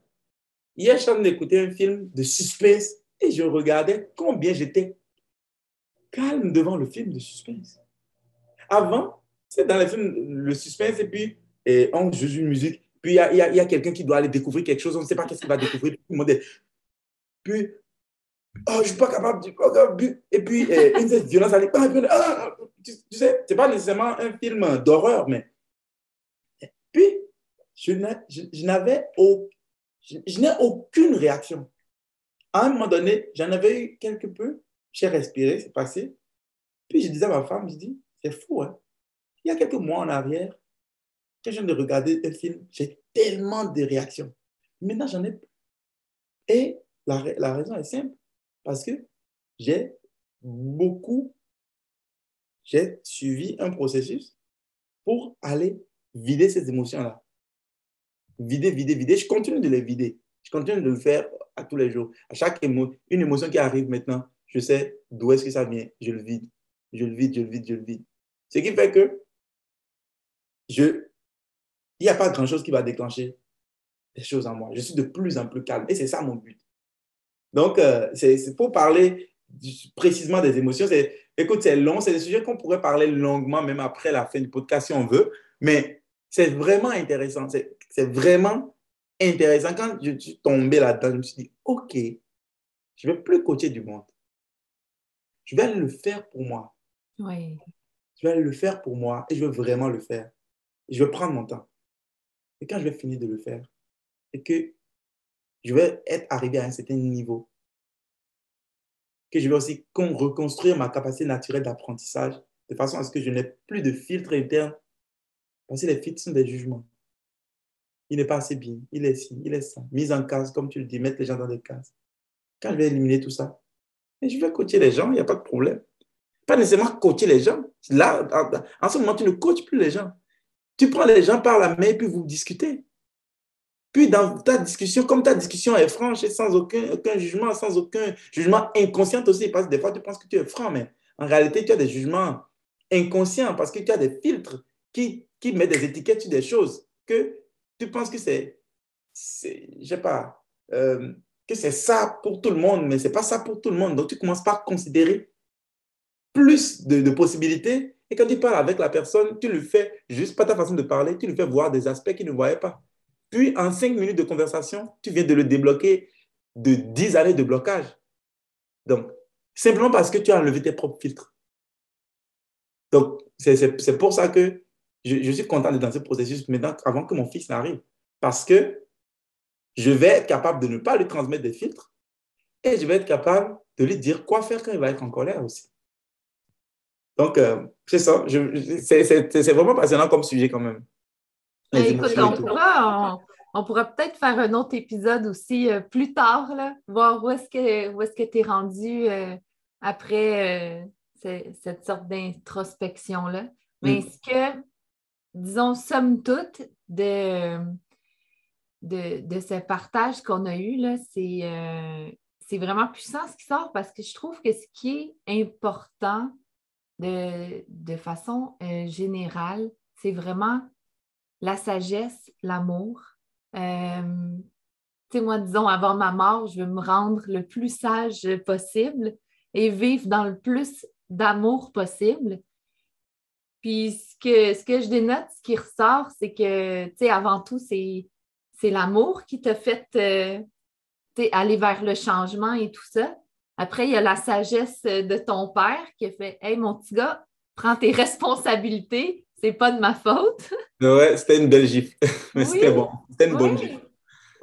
Speaker 2: Hier, je suis d'écouter un film de suspense et je regardais combien j'étais calme devant le film de suspense. Avant, c'est dans les films, le suspense, et puis et on joue une musique, puis il y a, quelqu'un qui doit aller découvrir quelque chose, on ne sait pas qu'est-ce qu'il va découvrir. Tout le monde est... Puis, oh, je ne suis pas capable de... Et puis, une violence, elle est... Ah, tu, tu sais, ce n'est pas nécessairement un film d'horreur, mais... Je n'avais je, n'ai aucune réaction. À un moment donné, j'en avais eu quelque peu, j'ai respiré, c'est passé. Puis je disais à ma femme, je dis, c'est fou, hein? Il y a quelques mois en arrière, quand je viens de regarder un film, j'ai tellement de réactions. Maintenant, j'en ai plus. Et la, la raison est simple, parce que j'ai beaucoup, j'ai suivi un processus pour aller vider ces émotions-là. Vider, vider, vider. Je continue de les vider. Je continue de le faire à tous les jours. À chaque émotion, une émotion qui arrive maintenant, je sais d'où est-ce que ça vient. Je le vide. Je le vide, je le vide, je le vide. Ce qui fait que il n'y a pas grand-chose qui va déclencher des choses en moi. Je suis de plus en plus calme et c'est ça mon but. Donc, euh, c'est pour parler précisément des émotions. Écoute, c'est long, c'est des sujets qu'on pourrait parler longuement, même après la fin du podcast si on veut, mais c'est vraiment intéressant. C'est vraiment intéressant. Quand je suis tombé là-dedans, je me suis dit, OK, je ne vais plus coacher du monde. Je vais le faire pour moi.
Speaker 1: Oui.
Speaker 2: Je vais le faire pour moi et je veux vraiment le faire. Je vais prendre mon temps. Et quand je vais finir de le faire, et que je vais être arrivé à un certain niveau, que je vais aussi reconstruire ma capacité naturelle d'apprentissage de façon à ce que je n'ai plus de filtre interne. Parce que les filtres sont des jugements. Il n'est pas assez bien, il est ci, il est ça. Mise en case, comme tu le dis, mettre les gens dans des cases. Quand je vais éliminer tout ça, je vais coacher les gens, il n'y a pas de problème. Pas nécessairement coacher les gens. Là, en ce moment, tu ne coaches plus les gens. Tu prends les gens par la main et puis vous discutez. Puis dans ta discussion, comme ta discussion est franche et sans aucun, aucun jugement, sans aucun jugement inconscient aussi, parce que des fois tu penses que tu es franc, mais en réalité tu as des jugements inconscients parce que tu as des filtres qui, qui mettent des étiquettes sur des choses que tu penses que c'est, je sais pas, euh, que c'est ça pour tout le monde, mais c'est pas ça pour tout le monde. Donc tu commences par considérer plus de, de possibilités et quand tu parles avec la personne, tu lui fais juste pas ta façon de parler, tu lui fais voir des aspects qu'il ne voyait pas. Puis, en cinq minutes de conversation, tu viens de le débloquer de dix années de blocage. Donc, simplement parce que tu as enlevé tes propres filtres. Donc, c'est pour ça que je, suis content d'être dans ce processus maintenant avant que mon fils n'arrive. Parce que je vais être capable de ne pas lui transmettre des filtres et je vais être capable de lui dire quoi faire quand il va être en colère aussi. Donc, euh, c'est ça. C'est vraiment passionnant comme sujet quand même.
Speaker 1: Ben, écoute, on pourra, on, pourra peut-être faire un autre épisode aussi euh, plus tard, là, voir où est-ce que tu es rendu euh, après cette sorte d'introspection-là. Mais mm. ce que, disons, somme toute, de, de, de ce partage qu'on a eu, c'est c'est vraiment puissant ce qui sort parce que je trouve que ce qui est important de, de façon générale, c'est vraiment la sagesse, l'amour. Euh, tu sais, moi, disons, avant ma mort, je veux me rendre le plus sage possible et vivre dans le plus d'amour possible. Puis ce que, ce que je dénote, ce qui ressort, c'est que, tu sais, avant tout, c'est, l'amour qui t'a fait euh, aller vers le changement et tout ça. Après, il y a la sagesse de ton père qui a fait Hey, mon petit gars, prends tes [laughs] responsabilités, c'est pas de ma faute. [laughs]
Speaker 2: ouais, c'était une belle gifle. [laughs] Mais c'était bon. C'était une bonne gifle.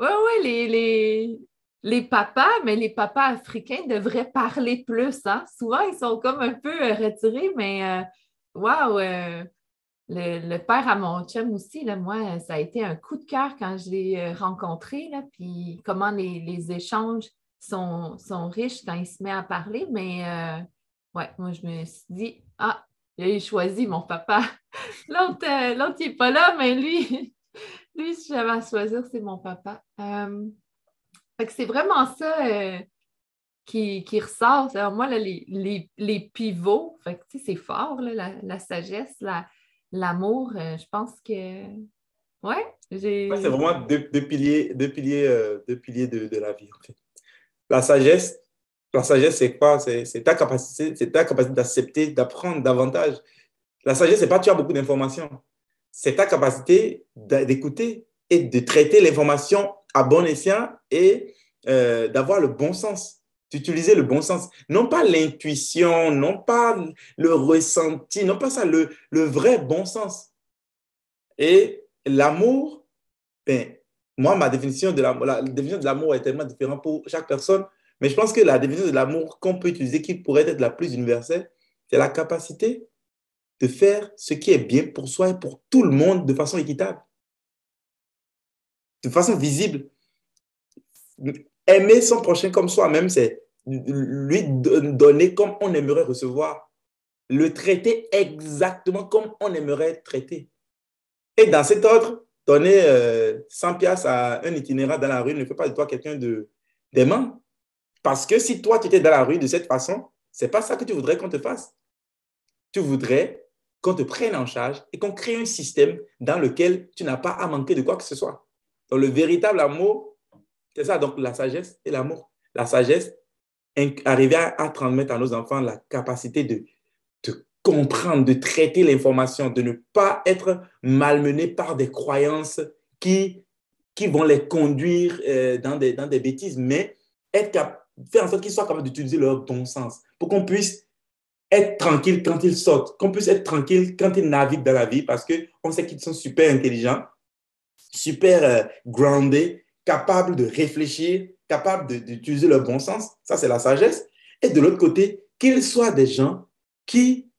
Speaker 1: Oui, oui, les, les, les, papas, mais les papas africains devraient parler plus. Hein? Souvent, ils sont comme un peu euh, retirés, mais waouh, euh, le, père à mon chum aussi, là, moi, ça a été un coup de cœur quand je l'ai euh, rencontré, puis comment les, échanges sont, riches quand il se met à parler. Mais ouais, moi, je me suis dit, ah, j'ai choisi mon papa. [laughs] L'autre, euh, l'autre, il n'est pas là, mais lui, [laughs] lui, si j'avais à choisir, c'est mon papa. Euh, c'est vraiment ça euh, qui, ressort. Alors, moi, les, pivots, c'est fort, la, sagesse, l'amour. je pense que. Ouais,
Speaker 2: j'ai. c'est vraiment deux, piliers, deux piliers, piliers de, de, la vie, fait. La sagesse, la sagesse, c'est quoi? C'est ta capacité, c'est ta capacité d'accepter, d'apprendre davantage. La sagesse, c'est pas tu as beaucoup d'informations. C'est ta capacité d'écouter et de traiter l'information à bon escient et euh, d'avoir le bon sens, d'utiliser le bon sens. Non pas l'intuition, non pas le ressenti, non pas ça, le, le vrai bon sens. Et l'amour, ben, moi, ma définition de l'amour, la définition de l'amour est tellement différente pour chaque personne. Mais je pense que la définition de l'amour qu'on peut utiliser, qui pourrait être la plus universelle, c'est la capacité de faire ce qui est bien pour soi et pour tout le monde de façon équitable, de façon visible. Aimer son prochain comme soi-même, c'est lui donner comme on aimerait recevoir, le traiter exactement comme on aimerait traité. Et dans cet ordre, donner 100 euh, pièces à un itinérant dans la rue ne fait pas de toi quelqu'un d'aimant. Parce que si toi, tu étais dans la rue de cette façon, ce n'est pas ça que tu voudrais qu'on te fasse. Tu voudrais qu'on te prenne en charge et qu'on crée un système dans lequel tu n'as pas à manquer de quoi que ce soit. Donc, le véritable amour, c'est ça, donc la sagesse et l'amour. La sagesse, arriver à, transmettre à nos enfants la capacité de, de comprendre, de traiter l'information, de ne pas être malmené par des croyances qui, qui vont les conduire euh, dans, des, dans des bêtises, mais être faire en sorte qu'ils soient capables d'utiliser leur bon sens pour qu'on puisse être tranquille quand ils sortent, qu'on puisse être tranquille quand ils naviguent dans la vie parce qu'on sait qu'ils sont super intelligents, super euh, grounded capable de réfléchir, capable d'utiliser le bon sens. Ça, c'est la sagesse. Et de l'autre côté, qu'ils soient des gens qui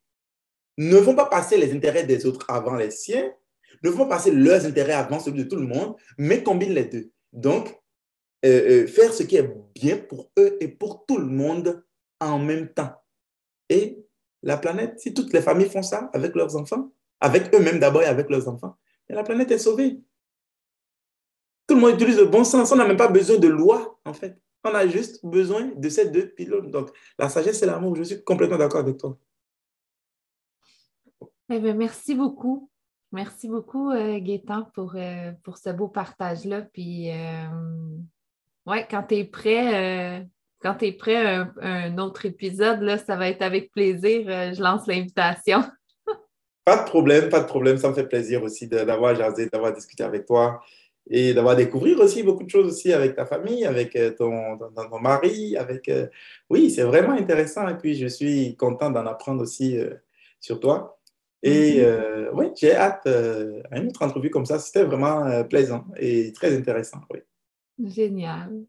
Speaker 2: ne vont pas passer les intérêts des autres avant les siens, ne vont pas passer leurs intérêts avant celui de tout le monde, mais combinent les deux. Donc, euh, euh, faire ce qui est bien pour eux et pour tout le monde en même temps. Et la planète, si toutes les familles font ça avec leurs enfants, avec eux-mêmes d'abord et avec leurs enfants, la planète est sauvée. Tout le monde utilise le bon sens. On n'a même pas besoin de loi, en fait. On a juste besoin de ces deux pylônes. Donc, la sagesse et l'amour, je suis complètement d'accord avec toi.
Speaker 1: Eh bien, merci beaucoup. Merci beaucoup, euh, pour, euh, pour ce beau partage-là. Puis, euh, ouais, quand tu es prêt, euh, quand tu es prêt, un, un, autre épisode, là, ça va être avec plaisir. je lance l'invitation.
Speaker 2: pas de problème, pas de problème. Ça me fait plaisir aussi d'avoir jasé, d'avoir discuté avec toi et d'avoir découvert aussi beaucoup de choses aussi avec ta famille, avec euh, ton, ton, mari, avec... Euh, oui, c'est vraiment intéressant et puis je suis content d'en apprendre aussi euh, sur toi. Et oui, j'ai hâte à une autre entrevue comme ça. C'était vraiment plaisant et très intéressant. Oui.
Speaker 1: Génial.